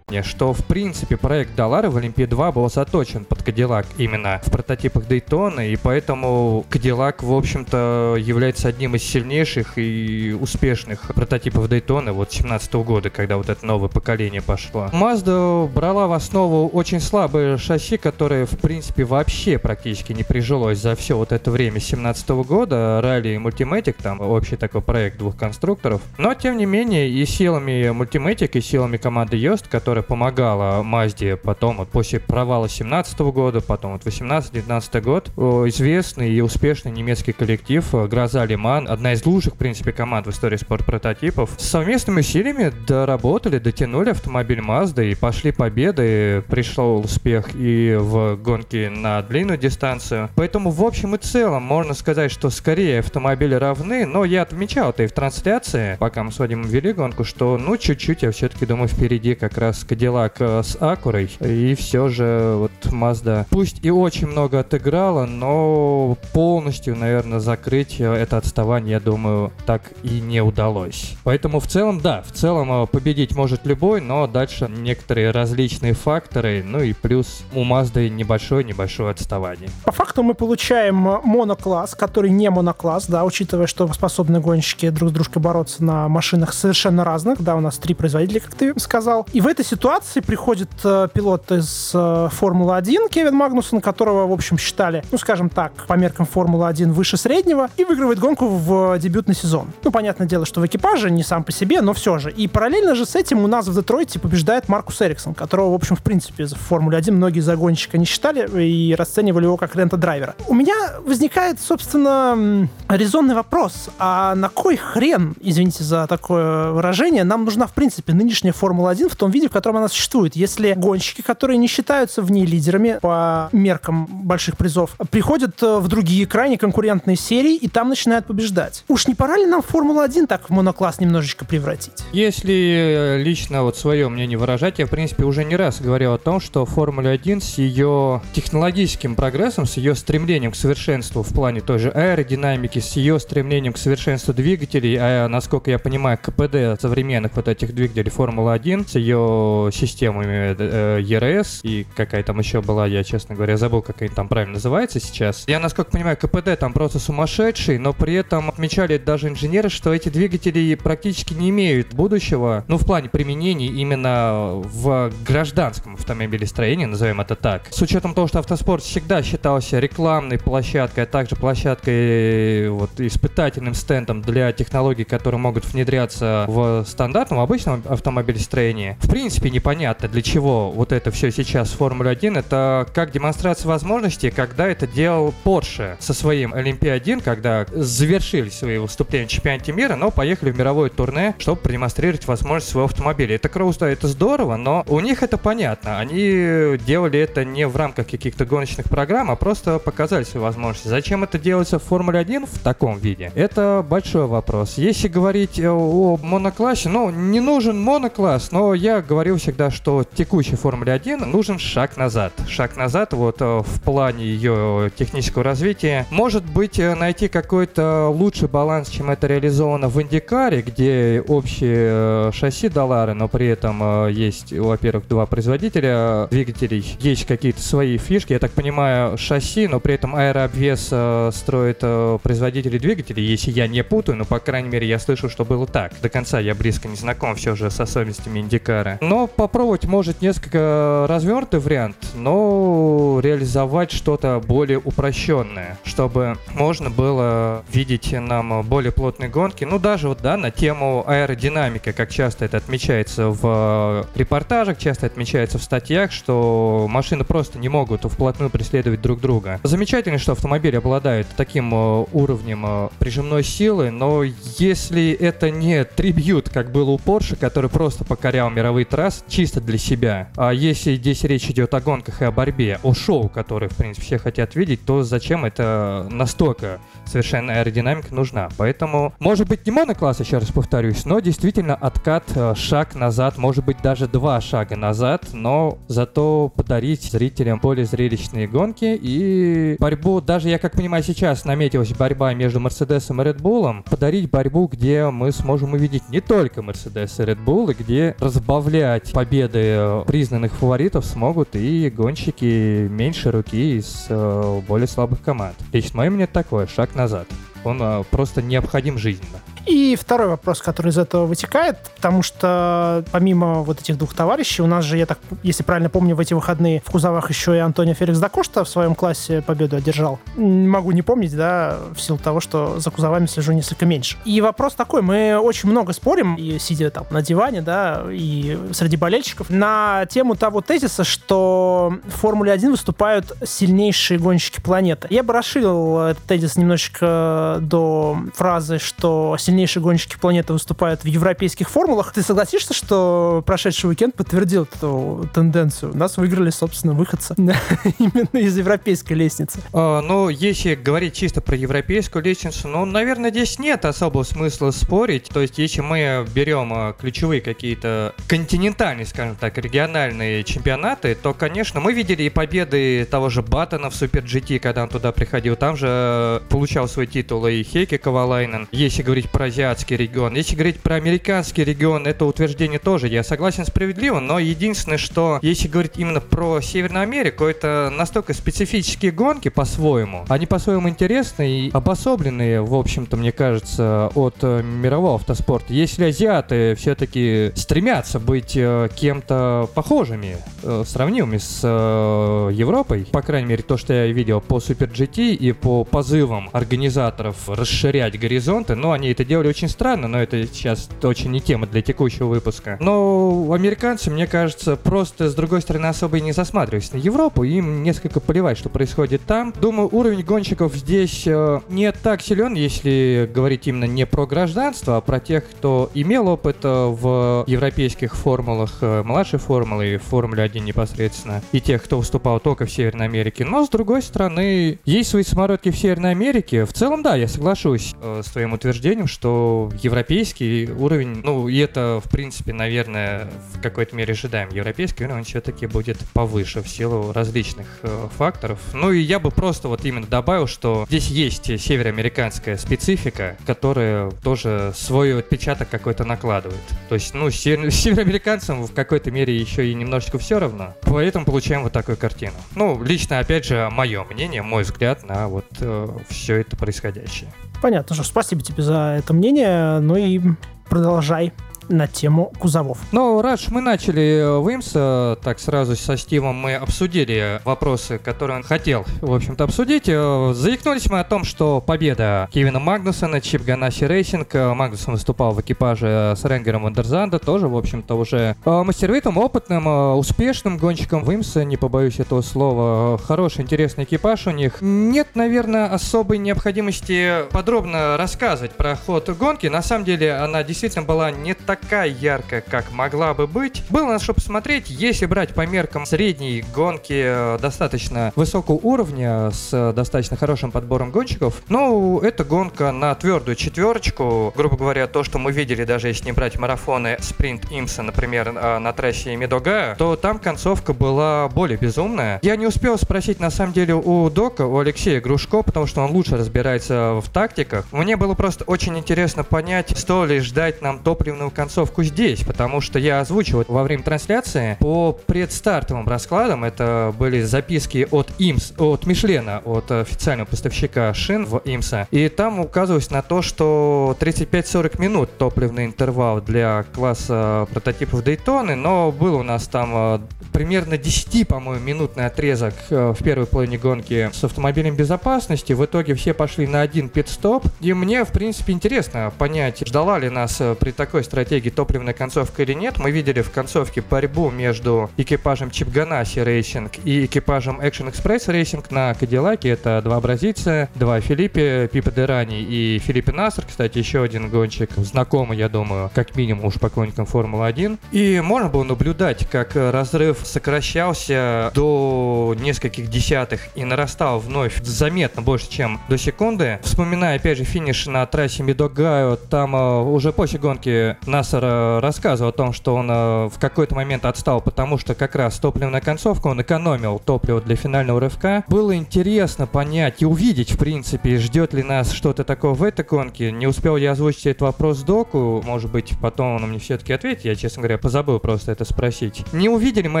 Что в принципе проект Далара в Олимпии 2 был заточен под Кадиллак именно в прототипах Дейтона, и поэтому Кадиллак, в общем-то, является одним из сильнейших и успешных прототипов Дейтона вот 17 года, когда вот это новое поколение пошло. Mazda брала в основу очень слабое шасси, которое, в принципе, вообще практически не прижилось за все вот это время 17 года, ралли и Multimatic, там общий такой проект двух конструкторов. Но, тем не менее, и силами Multimatic, и силами команды Yost, которая помогала Мазде потом, вот после провала 17 года, потом вот 18-19 год, о, известный и успешный немецкий коллектив э, Гроза Лиман, одна из лучших, в принципе, команд в истории спорт-прототипов, с совместными усилиями доработали, дотянули автомобиль Mazda и пошли победы, пришел успех и в гонке на длинную дистанцию. Поэтому, в общем и целом, можно сказать, что скорее автомобили равны, но я отмечал это и в трансляции, пока мы с Вадимом вели гонку, что, ну, чуть-чуть, я все-таки думаю, впереди как раз Кадиллак э, с Акурой, и все же вот Mazda, пусть и очень много отыграла, но полностью, наверное, закрыть э, это отставание, я думаю, так и не удалось. Поэтому в целом, да, в целом э, победить может любой, но дальше некоторые различные факторы, ну и плюс у Mazda небольшое-небольшое отставание. По факту мы получаем монокласс, который не монокласс, да, учитывая, что способны гонщики друг с дружкой бороться на машинах совершенно разных, да, у нас три производителя, как ты сказал. И в этой ситуации приходит э, пилот из э, Формулы-1, Кевин Магнусон, которого, в общем, считали, ну, скажем так, по меркам Формулы-1 выше среднего, и выигрывает гонку в э, дебютный сезон. Ну, понятное дело, что в экипаже, не сам по себе, но все же. И параллельно же с этим у нас в Детройте побеждает Маркус Эриксон, которого, в общем, в принципе, в Формуле-1 многие загонщика не считали и расценивали его как рента-драйвера. У меня возникает, собственно, резонный вопрос. А на кой хрен, извините за такое выражение, нам нужна, в принципе, нынешняя Формула-1 в том виде, в котором она существует. Если гонщики, которые не считаются в ней лидерами по меркам больших призов, приходят э, в другие крайне конкурентные серии и там начинают побеждать. Уж не пора ли нам Формулу-1 так в монокласс немножечко превратить? Если э, лично вот свое мнение выражать, я, в принципе, уже не раз говорил о том, что Формула-1 с ее технологическим прогрессом, с ее стремлением к совершенству в плане той же аэродинамики, с ее стремлением к совершенству двигателей, а насколько я понимаю, КПД современных вот этих двигателей Формулы-1 с ее системами э, ERS и какая там еще была, я, честно говоря, забыл, как они там правильно называется сейчас. Я, насколько понимаю, КПД там просто сумасшедший, но при этом отмечали даже инженеры, что эти двигатели практически не имеют будущего, ну, в плане применений именно в гражданском автомобилестроении, назовем это так. С учетом того, что автоспорт всегда считался рекламной площадкой, а также площадкой вот испытательным стендом для технологий, которые могут внедряться в стандартном обычном автомобилестроении. В принципе, непонятно, для чего вот это все сейчас в Формуле 1. Это как демонстрация возможностей, когда это делал Porsche со своим Олимпия-1, когда завершили свои выступления в чемпионате мира, но поехали в мировое турне, чтобы продемонстрировать возможность своего автомобиля. Это круто, это здорово, но у них это понятно. Они делали это не в рамках каких-то гоночных программ, а просто показали свои возможности. Зачем это делается в Формуле 1 в таком виде? Это большой вопрос. Если говорить о моноклассе, ну, не нужен монокласс, но я говорил всегда, что текущей Формуле 1 нужен шаг назад. Шаг назад вот э, в плане ее технического развития. Может быть, э, найти какой-то лучший баланс, чем это реализовано в Индикаре, где общее э, шасси Далары, но при этом есть, во-первых, два производителя двигателей, есть какие-то свои фишки. Я так понимаю, шасси, но при этом аэрообвес строит производители двигателей, если я не путаю, но, по крайней мере, я слышал, что было так. До конца я близко не знаком все же с особенностями Индикара. Но попробовать может несколько развернутый вариант, но реализовать что-то более упрощенное, чтобы можно было видеть нам более плотные гонки. Ну, даже вот, да, на тему аэродинамики, как часто это отмечается в репортажах, часто отмечается в статьях, что машины просто не могут вплотную преследовать друг друга. Замечательно, что автомобиль обладает таким э, уровнем э, прижимной силы, но если это не трибьют, как было у Porsche, который просто покорял мировые трассы чисто для себя, а если здесь речь идет о гонках и о борьбе, о шоу, которое, в принципе, все хотят видеть, то зачем это настолько совершенно аэродинамика нужна? Поэтому, может быть, не монокласс, еще раз повторюсь, но действительно откат, э, шаг назад, может быть, даже два шага назад, но зато подарить зрителям более зрелищные гонки и борьбу, даже я как понимаю сейчас наметилась борьба между Мерседесом и Red Bull, подарить борьбу, где мы сможем увидеть не только Мерседес и Red Bull, и где разбавлять победы э, признанных фаворитов смогут и гонщики меньше руки из э, более слабых команд. Лично мое мнение такое, шаг назад. Он э, просто необходим жизненно. И второй вопрос, который из этого вытекает, потому что помимо вот этих двух товарищей, у нас же, я так, если правильно помню, в эти выходные в кузовах еще и Антонио Феликс Дакошта в своем классе победу одержал. Могу не помнить, да, в силу того, что за кузовами слежу несколько меньше. И вопрос такой, мы очень много спорим, и сидя там на диване, да, и среди болельщиков, на тему того тезиса, что в Формуле 1 выступают сильнейшие гонщики планеты. Я бы расширил этот тезис немножечко до фразы, что сильнейшие гонщики планеты выступают в европейских формулах. Ты согласишься, что прошедший уикенд подтвердил эту тенденцию? У нас выиграли, собственно, выходцы именно из европейской лестницы. А, ну, если говорить чисто про европейскую лестницу, ну, наверное, здесь нет особого смысла спорить. То есть, если мы берем а, ключевые какие-то континентальные, скажем так, региональные чемпионаты, то, конечно, мы видели и победы того же Баттона в Супер GT, когда он туда приходил. Там же э, получал свой титул и Хейки Ковалайнен. Если говорить про азиатский регион. Если говорить про американский регион, это утверждение тоже, я согласен, справедливо, но единственное, что если говорить именно про Северную Америку, это настолько специфические гонки по-своему. Они по-своему интересны и обособленные, в общем-то, мне кажется, от э, мирового автоспорта. Если азиаты все-таки стремятся быть э, кем-то похожими, э, сравнимыми с Европой, по крайней мере, то, что я видел по Super GT и по позывам организаторов расширять горизонты, но они это делали очень странно, но это сейчас очень не тема для текущего выпуска. Но американцы, мне кажется, просто с другой стороны особо и не засматривались на Европу, им несколько поливать, что происходит там. Думаю, уровень гонщиков здесь э, не так силен, если говорить именно не про гражданство, а про тех, кто имел опыт э, в европейских формулах, э, младшей формулы и Формуле 1 непосредственно, и тех, кто выступал только в Северной Америке. Но, с другой стороны, есть свои самородки в Северной Америке. В целом, да, я соглашусь э, с твоим утверждением, что европейский уровень, ну, и это, в принципе, наверное, в какой-то мере ожидаем. Европейский уровень все-таки будет повыше в силу различных э, факторов. Ну, и я бы просто вот именно добавил, что здесь есть североамериканская специфика, которая тоже свой отпечаток какой-то накладывает. То есть, ну, север- североамериканцам в какой-то мере еще и немножечко все равно. Поэтому получаем вот такую картину. Ну, лично, опять же, мое мнение, мой взгляд на вот э, все это происходящее. Понятно, что спасибо тебе за это мнение. Ну и продолжай на тему кузовов. Ну, раз мы начали в IMSA, так сразу со Стивом мы обсудили вопросы, которые он хотел, в общем-то, обсудить. Э, Заикнулись мы о том, что победа Кевина Магнусона, Chip Ganassi Racing, э, Магнусон выступал в экипаже с Ренгером Вандерзанда, тоже, в общем-то, уже э, мастеровитым, опытным, э, успешным гонщиком в IMSA, не побоюсь этого слова. Хороший, интересный экипаж у них. Нет, наверное, особой необходимости подробно рассказывать про ход гонки. На самом деле, она действительно была не такая яркая, как могла бы быть. Было на что посмотреть, если брать по меркам средней гонки э, достаточно высокого уровня, с э, достаточно хорошим подбором гонщиков. Ну, это гонка на твердую четверочку. Грубо говоря, то, что мы видели, даже если не брать марафоны спринт Имса, например, э, на трассе Медога, то там концовка была более безумная. Я не успел спросить, на самом деле, у Дока, у Алексея Грушко, потому что он лучше разбирается в тактиках. Мне было просто очень интересно понять, стоит ли ждать нам топливную концовку здесь, потому что я озвучивал во время трансляции по предстартовым раскладам, это были записки от IMSA, от Мишлена, от официального поставщика шин в IMSA, и там указывалось на то, что 35-40 минут топливный интервал для класса прототипов Дейтоны, но был у нас там э, примерно 10, по-моему, минутный отрезок э, в первой половине гонки с автомобилем безопасности. В итоге все пошли на один пит-стоп. И мне, в принципе, интересно понять, ждала ли нас э, при такой стратегии топливная концовка или нет. Мы видели в концовке борьбу между экипажем Chip Ganassi Racing и экипажем Action Express Racing на Кадиллаке. Это два бразильца, два Филиппе, Пипа Дерани и Филиппе Нассер. Кстати, еще один гонщик, знакомый, я думаю, как минимум уж поклонникам Формулы-1. И можно было наблюдать, как разрыв сокращался до нескольких десятых и нарастал вновь заметно больше, чем до секунды. Вспоминая, опять же, финиш на трассе Медогаю, там э, уже после гонки Нассер э, рассказывал о том, что он э, в какой-то момент отстал, потому что как раз топливная концовка, он экономил топливо для финального рывка. Было интересно понять и увидеть, в принципе, ждет ли нас что-то такое в этой гонке. Не успел я озвучить этот вопрос доку, может быть, потом он мне все-таки ответит, я, честно говоря, позабыл просто это спросить. Не увидели мы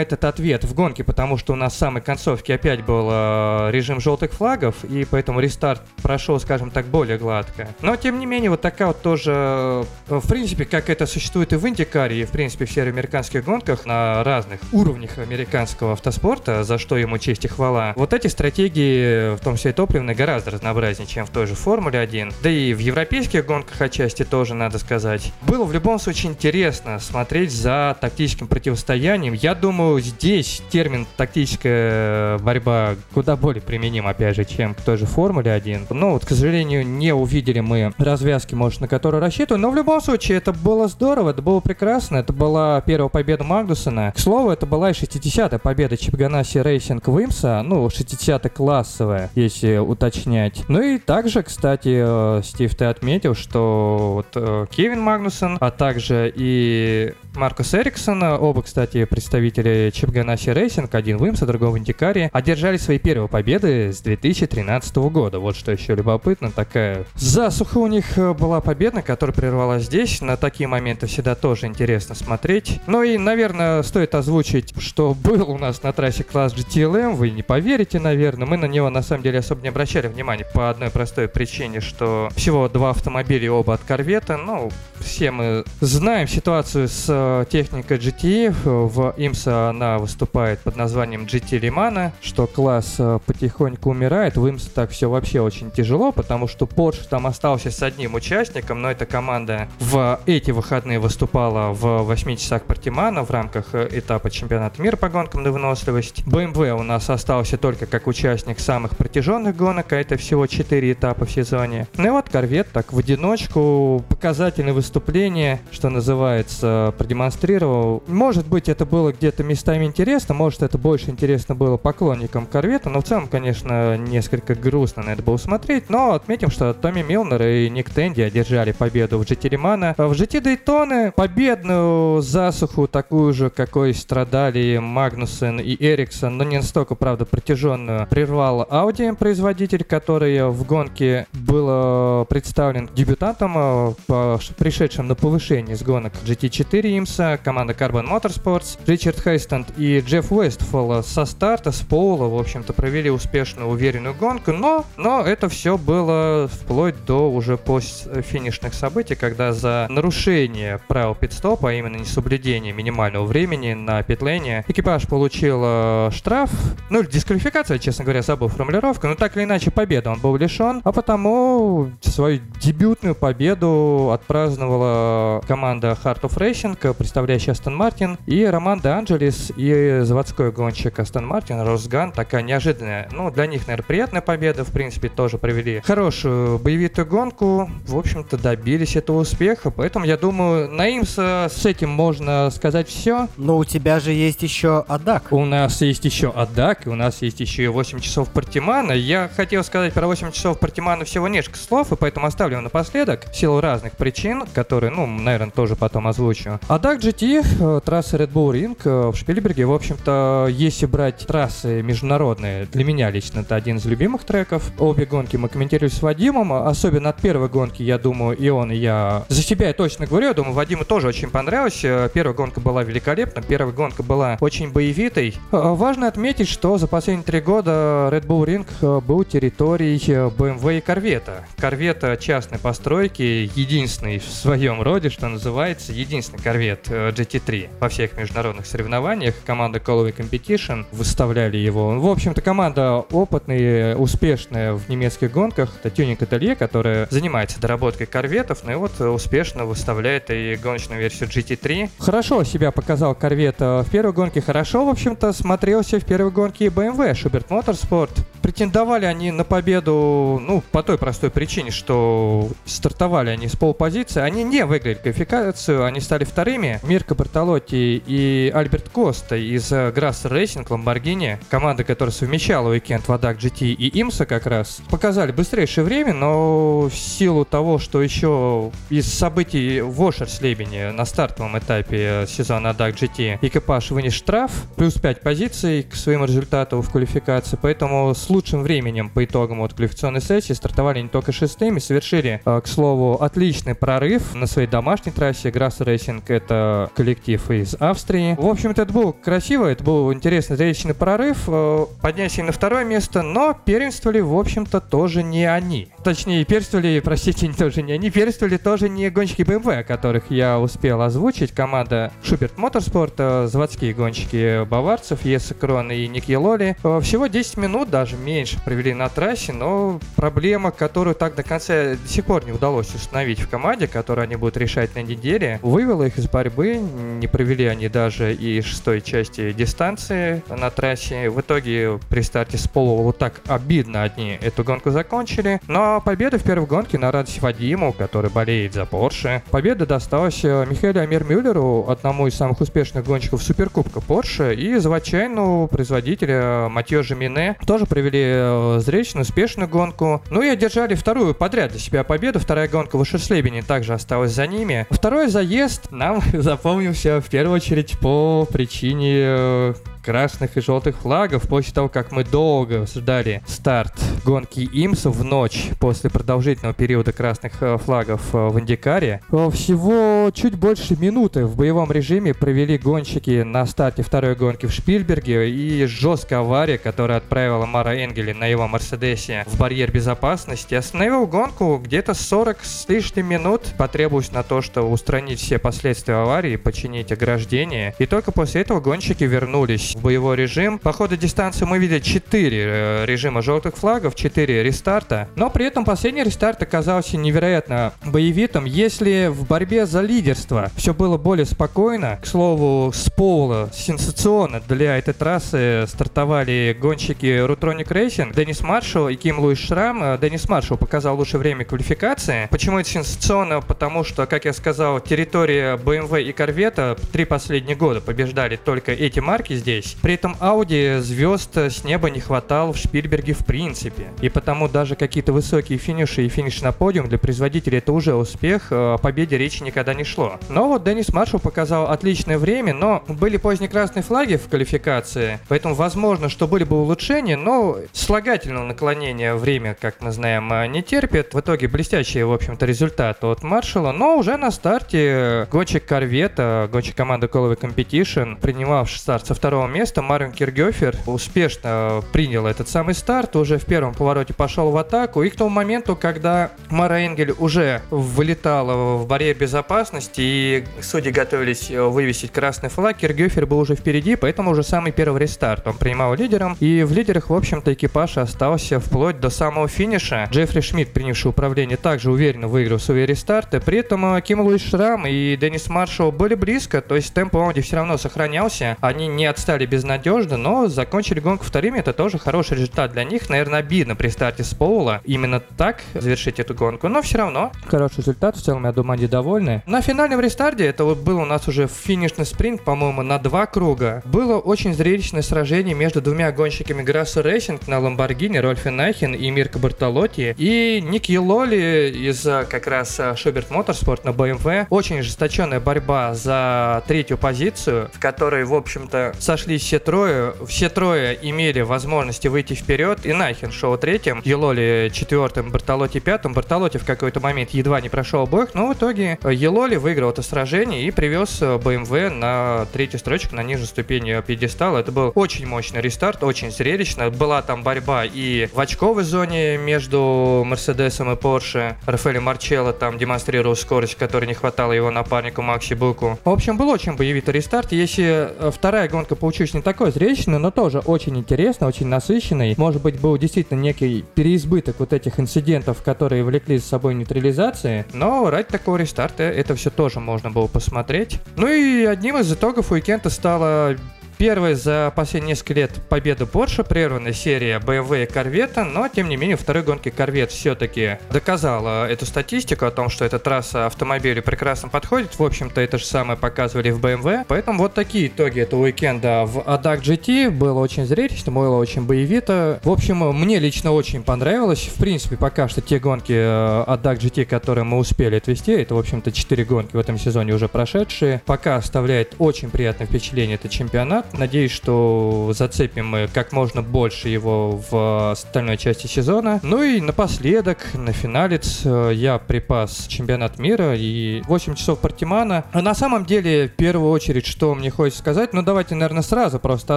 этот ответ в гонке, потому что у нас в самой концовке опять был э, режим желтых флагов, и поэтому рестарт прошел, скажем так, более гладко. Но, тем не менее, вот такая вот тоже, в принципе, как это существует и в IndyCar, и, в принципе, в североамериканских гонках на разных уровнях американского автоспорта, за что ему честь и хвала. Вот эти стратегии, в том числе и топливные, гораздо разнообразнее, чем в той же Формуле 1. Да и в европейских гонках отчасти тоже, надо сказать. Было в любом случае интересно смотреть за тактическим противостоянием. Я думаю, здесь термин тактическая борьба куда более применим, опять же, чем к той же Формуле 1. Но вот, к сожалению, не увидели мы развязки, может, на которую рассчитываю. Но в любом случае, это было здорово, это было прекрасно. Это была первая победа Магнусона. К слову, это была и 60-я победа Chip Ganassi Racing в IMSA. Ну, 60-я классовая, если уточнять. Ну и также, кстати, э, Стив, ты отметил, что вот э, Кевин Магнусон, а также и Маркус Эриксон, оба, кстати, представители Chip Ganassi Racing, один в IMSA, другой в IndyCar, одержали свои первые победы с 2013 года. Вот что еще любопытно, такая засуха у них э, была победа, которая прервалась здесь. На такие моменты всегда тоже интересно смотреть. Ну и, наверное, стоит озвучить, что был у нас на трассе класс GTLM, вы не поверите, наверное. Мы на него, на самом деле, особо не обращали внимания по одной простой причине, что всего два автомобиля, оба от корвета. Ну, все мы знаем ситуацию с э, техникой GT. В IMSA она выступает под названием GT Limana, что класс э, потихоньку умирает. В IMSA так все вообще очень тяжело, потому что Porsche там остался с одним участником, но эта команда в эти выходные выступала в 8 часах Портимана в рамках э, этапа чемпионата мира по гонкам на выносливость. BMW у нас остался только как участник самых протяженных гонок, а это всего 4 этапа в сезоне. Ну и вот Корвет так в одиночку показательное выступление, что называется, продемонстрировал. Может быть, это было где-то местами интересно, может, это больше интересно было поклонникам Корвета, но в целом, конечно, несколько грустно на это было смотреть, но отметим, что Томми Милнер и Ник Тенди одержали победу в GT Римана. В GT Дейтоны победную засуху, такую же, какой страдали Магнусен и Эриксон, но не настолько, правда, протяженную, прервал Audi, производитель, который в гонке был представлен дебютантом, э, пришедшим на повышение с гонок GT4 имса, команда Carbon Motorsports, Ричард Хейстанд и Джефф Уэстфолл со старта, с пола, в общем-то, провели успешную, уверенную гонку, но, но это все было вплоть до уже постфинишных событий, когда за нарушение правил пидстопа, а именно несоблюдение минимального времени на питлейне, экипаж получил э, штраф, ну, дисквалификация, честно говоря, забыл формулировку, но так или иначе победа он был лишен, а потому свою дебютную победу отпраздновала команда Heart of Racing, представляющая Астон Мартин, и Роман Де Анджелес и заводской гонщик Астон Мартин, Росган, такая неожиданная, ну, для них, наверное, приятная победа, в принципе, тоже провели хорошую боевитую гонку, в общем-то, добились этого успеха, поэтому, я думаю, на Имса с этим можно сказать все. Но у тебя же есть еще Адак. У нас есть еще Адак, и у нас есть еще и 8 часов Партимана. Я хотел сказать про 8 часов Партимана всего несколько слов, и поэтому оставлю напоследок, в силу разных причин, которые, ну, наверное, тоже потом озвучу. Адак GT, э, трасса Red Bull Ring э, в Шпильберге, в общем-то, если брать трассы международные, для меня лично это один из любимых треков. Обе гонки мы комментировали с Вадимом, особенно от первой гонки, я думаю, и он, и я за себя я точно говорю, я думаю, Вадиму тоже очень понравилось. Э, первая гонка была великолепна, первая гонка была очень боевитой. Важно отметить, что за последние три года Red Bull Ring был территорией BMW и Корвета. Корвета частной постройки, единственный в своем роде, что называется, единственный корвет GT3 во всех международных соревнованиях. Команда Callaway Competition выставляли его. В общем-то, команда опытная, успешная в немецких гонках. Это Тюнинг Ателье, которая занимается доработкой корветов, ну и вот успешно выставляет и гоночную версию GT3. Хорошо себя показал корвет в первой гонке, хорошо, в общем-то, смотрелся в первой гонке BMW, Schubert Motorsport. Претендовали они на победу, ну, по той простой причине, что стартовали они с поул-позиции, они не выиграли квалификацию, они стали вторыми. Мирко Бартолотти и Альберт Коста из Grasser Racing Lamborghini, команда, которая совмещала уикенд в ADAC GT и IMSA как раз, показали быстрейшее время, но в силу того, что еще из событий в Ошерслебене на стартовом этапе сезона ADAC GT экипаж вынес штраф, плюс 5 позиций к своему результату в квалификации, поэтому с лучшим временем по итогам от квалификационной сессии стартовали не только шестыми, совершили, э, к слову, отличный прорыв на своей домашней трассе. Grasser Racing — это коллектив из Австрии. В общем-то, это был красиво, это был интересный зрелищный прорыв. Э, поднялись на второе место, но первенствовали, в общем-то, тоже не они. Точнее, первенствовали, простите, тоже не они, первенствовали тоже не гонщики BMW, которых я успел озвучить. Команда Шуберт Моторспорт, э, заводские гонщики баварцев, Еса Крон и Ник Лоли. Всего 10 минут, даже меньше провели на трассе, но проблема, которую так до конца до сих пор не удалось установить в команде, которую они будут решать на неделе, вывела их из борьбы. Не провели они даже и шестой части дистанции на трассе. В итоге при старте с пола вот так обидно одни эту гонку закончили. Но победа в первой гонке на радость Вадиму, который болеет за Порше. Победа досталась э, Михаилу Амир Мюллеру, одному из самых успешных гонщиков Суперкубка Порше, и заводчайну производителя Матьё Жемине. Тоже провели э, зрелищную, успешную гонку. Ну и одержали вторую подряд для себя победу. Вторая гонка в Ушерслебене также осталась за ними. Второй заезд нам запомнился в первую очередь по причине э, красных и желтых флагов после того, как мы долго ждали старт гонки ИМС в ночь после продолжительного периода красных э, флагов э, в Индикаре. Э, всего чуть больше минуты в боевом режиме провели гонщики на старте второй гонки в Шпильберге и жесткая авария, которая отправила Мара Энгели на его Мерседесе в барьер безопасности, остановил гонку где-то 40 с лишним минут. Потребовалось на то, чтобы устранить все последствия аварии, починить ограждение. И только после этого гонщики вернулись в боевой режим. По ходу дистанции мы видели 4 режима желтых флагов, 4 рестарта. Но при этом последний рестарт оказался невероятно боевитым. Если в борьбе за лидерство все было более спокойно, к слову, с пола сенсационно для этой трассы стартовали гонщики Рутрonic Racing, Денис Маршалл и Ким Луис Шрам. Денис Маршалл показал лучшее время квалификации. Почему это сенсационно? Потому что, как я сказал, территория BMW и Корвета три последние года побеждали только эти марки здесь. При этом Audi звезд с неба не хватало в Шпильберге в принципе. И потому даже какие-то высокие финиши и финиш на подиум для производителя это уже успех, э, о победе речи никогда не шло. Но вот Денис Маршалл показал отличное время, но были поздние красные флаги в квалификации, поэтому возможно, что были бы улучшения, но слагательного наклонения время, как мы знаем, э, не терпит. В итоге блестящий, в общем-то, результат от Маршалла, но уже на старте гонщик Корвета, гонщик команды Коловый Competition, принимавший старт со второго места, Марвин Киргёфер, успешно принял этот самый старт, уже в первом повороте пошел в атаку, и к тому моменту, когда Мара Энгель уже вылетала в барьер безопасности, и судьи готовились вывесить красный флаг, Киргёфер был уже впереди, поэтому уже самый первый рестарт он принимал лидером, и в лидерах, в общем-то, экипаж остался вплоть до самого финиша. Джеффри Шмидт, принявший управление, также уверенно выиграл свои рестарты, при этом Ким Луис Шрам и Денис Маршалл были близко, то есть темп Ауди все равно сохранялся, они не отстали безнадежно, но закончили гонку вторыми, это тоже хороший результат для них, наверное, обидно при старте с Поула именно так завершить эту гонку, но все равно. Хороший результат, в целом я думаю, они довольны. На финальном рестарте, это вот был у нас уже финишный спринт, по-моему, на два круга, было очень зрелищное сражение между двумя гонщиками Grasser Racing на Ламборгини, Рольфи Найхен и Мирко Бартолотти, и Ник Елоли из как раз Schubert Motorsport на BMW. Очень ожесточенная борьба за третью позицию, в которой, в общем-то, сошлись все трое. Все трое имели возможности выйти вперед, и Найхен шел третьим, Елоли четвертым, Бартолотти пятым. Бартолотти в какой-то момент едва не прошел бой, но в итоге Елоли выиграл это сражение и привез BMW на третью строчку, на нижней ступени пьедестала. Это был очень мощный рестарт, очень зрелищно. Была там борьба и в очковой зоне между Мерседесом и Порше. Рафаэль Марчелло там демонстрировал скорость, которой не хватало его напарнику Макси Буку. В общем, был очень боевитый рестарт. Если э, вторая гонка получилась не такой зрелищной, но тоже очень интересно, очень насыщенной. Может быть, был действительно некий переизбыток вот этих инцидентов, которые влекли за собой нейтрализации. Но ради такого рестарта это все тоже можно было посмотреть. Ну и одним из итогов уикенда стала Первая за последние несколько лет победа Porsche, прерванная серия BMW и Корвета, но тем не менее второй гонке Корвет все-таки доказала эту статистику о том, что эта трасса автомобилю прекрасно подходит. В общем-то, это же самое показывали в BMW. Поэтому вот такие итоги этого уикенда в ADAC GT. Было очень зрелищно, было очень боевито. В общем, мне лично очень понравилось. В принципе, пока что те гонки ADAC GT, которые мы успели отвести, это, в общем-то, 4 гонки в этом сезоне уже прошедшие, пока оставляет очень приятное впечатление этот чемпионат. Надеюсь, что зацепим мы как можно больше его в остальной части сезона. Ну и напоследок, на финалец, э, я припас чемпионат мира и 8 часов Партимана. На самом деле, в первую очередь, что мне хочется сказать, ну давайте, наверное, сразу просто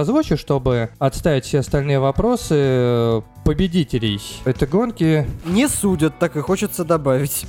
озвучу, чтобы отставить все остальные вопросы победителей этой гонки. Не судят, так и хочется добавить.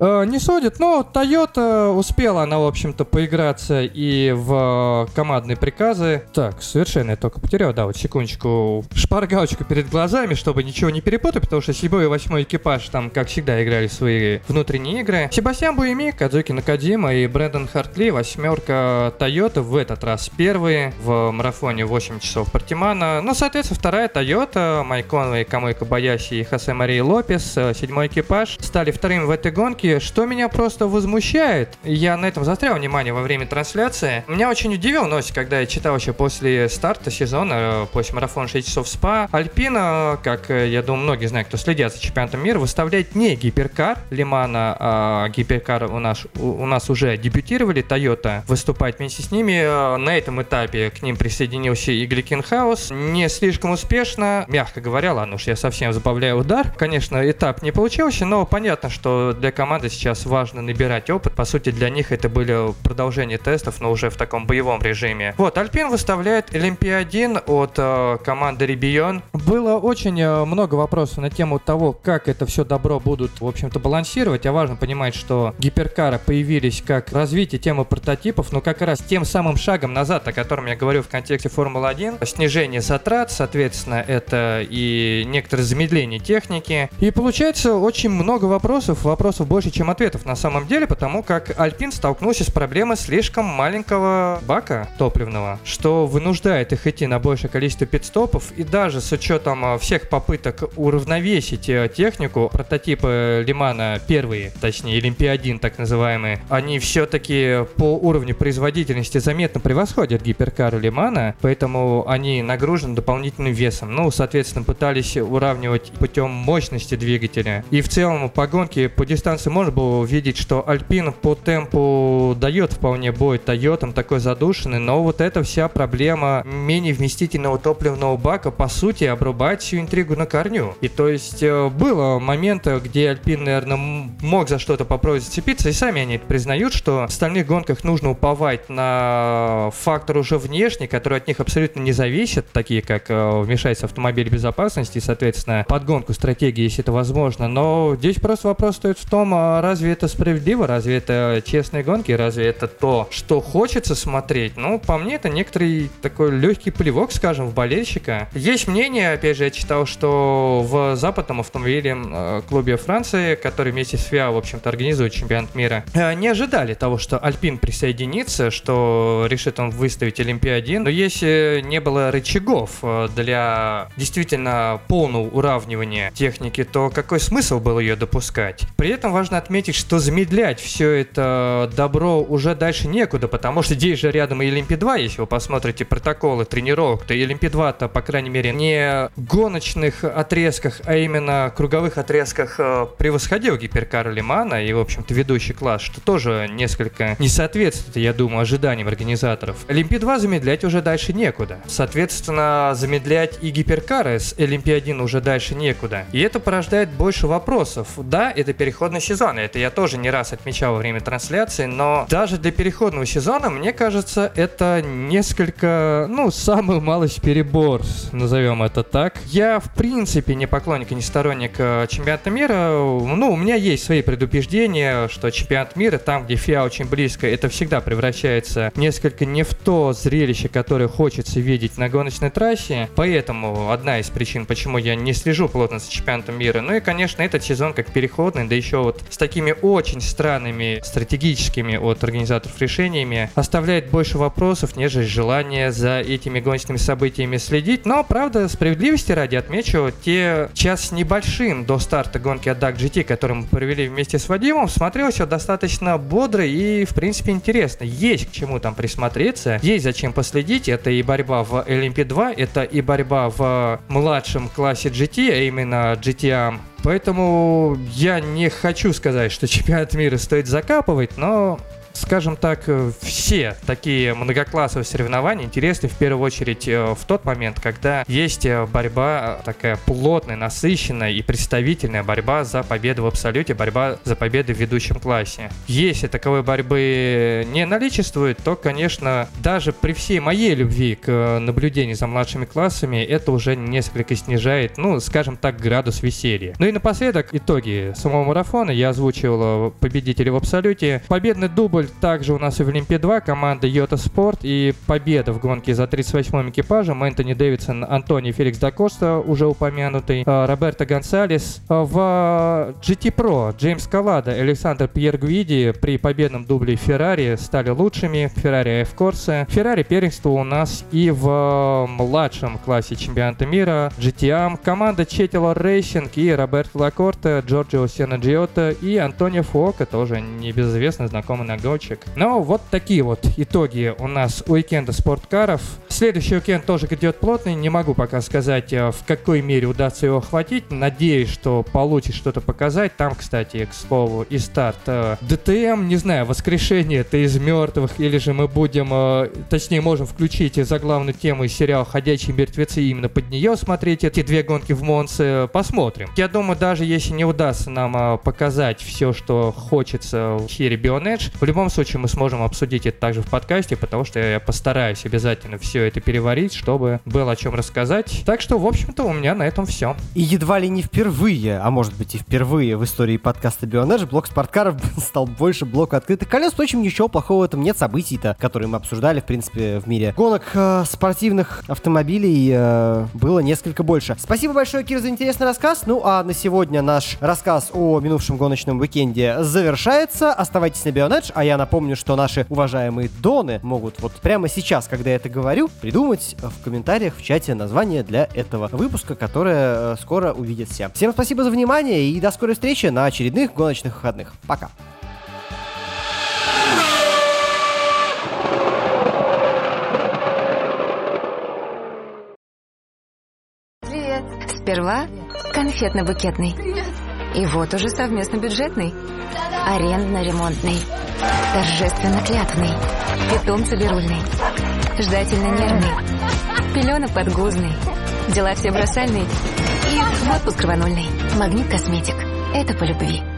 Э, не судят, но Toyota успела она, в общем-то, поиграться и в командные приказы. Так, совершенно я только потерял, да, вот секундочку, шпаргалочку перед глазами, чтобы ничего не перепутать, потому что седьмой и восьмой экипаж там, как всегда, играли свои внутренние игры. Себастьян Буеми, Кадзуки Накадима и Брэндон Хартли, восьмерка Toyota в этот раз первые в марафоне 8 часов Партимана. Ну, соответственно, вторая Toyota, Майк Конвей, Камой Кабаяси и Хосе Мария Лопес, седьмой экипаж, стали вторым в этой гонке гонки, что меня просто возмущает, я на этом застрял внимание во время трансляции. Меня очень удивил Носик, когда я читал еще после старта сезона, э, после марафона 6 часов СПА, Альпина, как э, я думаю, многие знают, кто следят за чемпионатом мира, выставляет не гиперкар Лимана, а гиперкар у нас, у, у нас уже дебютировали, Toyota выступать вместе с ними. Э, на этом этапе к ним присоединился и Гликенхаус. Не слишком успешно, мягко говоря, ладно уж я совсем забавляю удар. Конечно, этап не получился, но понятно, что для команды сейчас важно набирать опыт. По сути, для них это были продолжение тестов, но уже в таком боевом режиме. Вот, Альпин выставляет Олимпия-1 от э, команды Рибион. Было очень э, много вопросов на тему того, как это все добро будут, в общем-то, балансировать. А важно понимать, что гиперкары появились как развитие темы прототипов, но как раз тем самым шагом назад, о котором я говорю в контексте Формулы-1, снижение затрат, соответственно, это и некоторое замедление техники. И получается очень много вопросов, вопросов больше, чем ответов на самом деле, потому как Альпин столкнулся с проблемой слишком маленького бака топливного, что вынуждает их идти на большее количество пидстопов, и даже с учетом а, всех попыток уравновесить э, технику, прототипы Лимана первые, точнее Олимпия-1 так называемые, они все-таки по уровню производительности заметно превосходят гиперкары Лимана, поэтому они нагружены дополнительным весом. Ну, соответственно, пытались уравнивать путем мощности двигателя. И в целом по гонке по дистанции можно было увидеть, что Альпин по темпу дает вполне бой Тойотам такой задушенный, но вот эта вся проблема менее вместительного топливного бака, по сути, обрубает всю интригу на корню. И то есть э, было моменты, где Альпин, наверное, мог за что-то попробовать зацепиться, и сами они признают, что в остальных гонках нужно уповать на фактор уже внешний, который от них абсолютно не зависит, такие как э, вмешательство автомобиль безопасности соответственно, подгонку стратегии, если это возможно. Но здесь просто вопрос стоит в том, разве это справедливо, разве это честные гонки, разве это то, что хочется смотреть? Ну, по мне, это некоторый такой легкий плевок, скажем, в болельщика. Есть мнение, опять же, я читал, что в западном автомобильном э, клубе Франции, который вместе с ФИА, в общем-то, организует чемпионат мира, э, не ожидали того, что Альпин присоединится, что решит он выставить Олимпия-1. Но если не было рычагов э, для действительно полного уравнивания техники, то какой смысл был ее допускать? При этом важно отметить, что замедлять все это добро уже дальше некуда, потому что здесь же рядом и Олимпи-2, если вы посмотрите протоколы тренировок, то Олимпи-2-то, по крайней мере, не гоночных отрезках, а именно круговых отрезках э, превосходил гиперкар Лимана и, в общем-то, ведущий класс, что тоже несколько не соответствует, я думаю, ожиданиям организаторов. Олимпи-2 замедлять уже дальше некуда. Соответственно, замедлять и гиперкары с Олимпи-1 уже дальше некуда. И это порождает больше вопросов. Да, это переходный сезон, это я тоже не раз отмечал во время трансляции, но даже для переходного сезона, мне кажется, это несколько, ну, самый малость перебор, назовем это так. Я, в принципе, не поклонник и не сторонник э, чемпионата мира. Ну, у меня есть свои предубеждения, что чемпионат мира, там, где ФИА очень близко, это всегда превращается несколько не в то зрелище, которое хочется видеть на гоночной трассе. Поэтому одна из причин, почему я не слежу плотно за чемпионатом мира. Ну и, конечно, этот сезон как переходный, да еще вот с такими очень странными стратегическими от организаторов решениями, оставляет больше вопросов, нежели желание за этими гоночными событиями следить. Но, правда, справедливости ради отмечу, те час с небольшим до старта гонки от DAC GT, который мы провели вместе с Вадимом, смотрелось все достаточно бодро и, в принципе, интересно. Есть к чему там присмотреться, есть зачем последить. Это и борьба в LMP2, это и борьба в младшем классе GT, а именно GTM Поэтому я не хочу сказать, что чемпионат мира стоит закапывать, но скажем так, э, все такие многоклассовые соревнования интересны в первую очередь э, в тот момент, когда есть э, борьба такая плотная, насыщенная и представительная борьба за победу в абсолюте, борьба за победу в ведущем классе. Если таковой борьбы не наличествует, то, конечно, даже при всей моей любви к наблюдению за младшими классами, это уже несколько снижает, ну, скажем так, градус веселья. Ну и напоследок, итоги самого марафона. Я озвучивал победителя в абсолюте. Победный дубль роль также у нас и в LMP2 команда Jota Sport и победа в гонке за 38-м экипажем. Энтони Дэвидсон, Антони Феликс Дакоста, уже упомянутый, э, Роберто Гонсалес. Э, в GTE Pro Джеймс Каладо, Александр Пьер Гвиди при победном дубле Феррари стали лучшими. Феррари AF Corse. Феррари первенство у нас и в младшем классе чемпионата мира GTM. Команда Cetilar Racing и Роберто Лакорте, Джорджио Сенаджиота и Антонио Фуока, тоже небезызвестный знакомый нагонщик. Но вот такие вот итоги у нас уикенда спорткаров. Следующий уикенд тоже идет плотный, не могу пока сказать, э, в какой мере удастся его охватить. Надеюсь, что получится что-то показать. Там, кстати, к слову, и старт э, ДТМ, не знаю, воскрешение это из мертвых, или же мы будем, э, точнее, можем включить заглавную тему из сериала «Ходячие мертвецы» именно под нее смотреть эти две гонки в Монце. Посмотрим. Я думаю, даже если не удастся нам показать все, что хочется серии Bionedge, в любом случае мы сможем обсудить это также в подкасте, потому что я постараюсь обязательно все это переварить, чтобы было о чем рассказать. Так что, в общем-то, у меня на этом все. И едва ли не впервые, а может быть и впервые в истории подкаста Бионедж, блок спорткаров стал больше блока открытых колес. Впрочем, ничего плохого в этом нет. Событий-то, которые мы обсуждали, в принципе, в мире гонок э, спортивных автомобилей э, было несколько больше. Спасибо большое, Кир, за интересный рассказ. Ну а на сегодня наш рассказ о минувшем гоночном уикенде завершается. Оставайтесь на Бионедж, а я напомню, что наши уважаемые доны могут вот прямо сейчас, когда я это говорю, придумать в комментариях в чате название для этого выпуска, которое э, скоро увидят все. Всем спасибо за внимание и до скорой встречи на очередных гоночных выходных. Пока. Привет. Сперва конфетно-букетный. И вот уже совместно бюджетный. Арендно-ремонтный. Торжественно-клятвный. Питомца-бирульный. Ждательно-нервный. Пеленок-подгузный. Дела все бросальные. И отпуск рванульный. Магнит Косметик. Это по любви.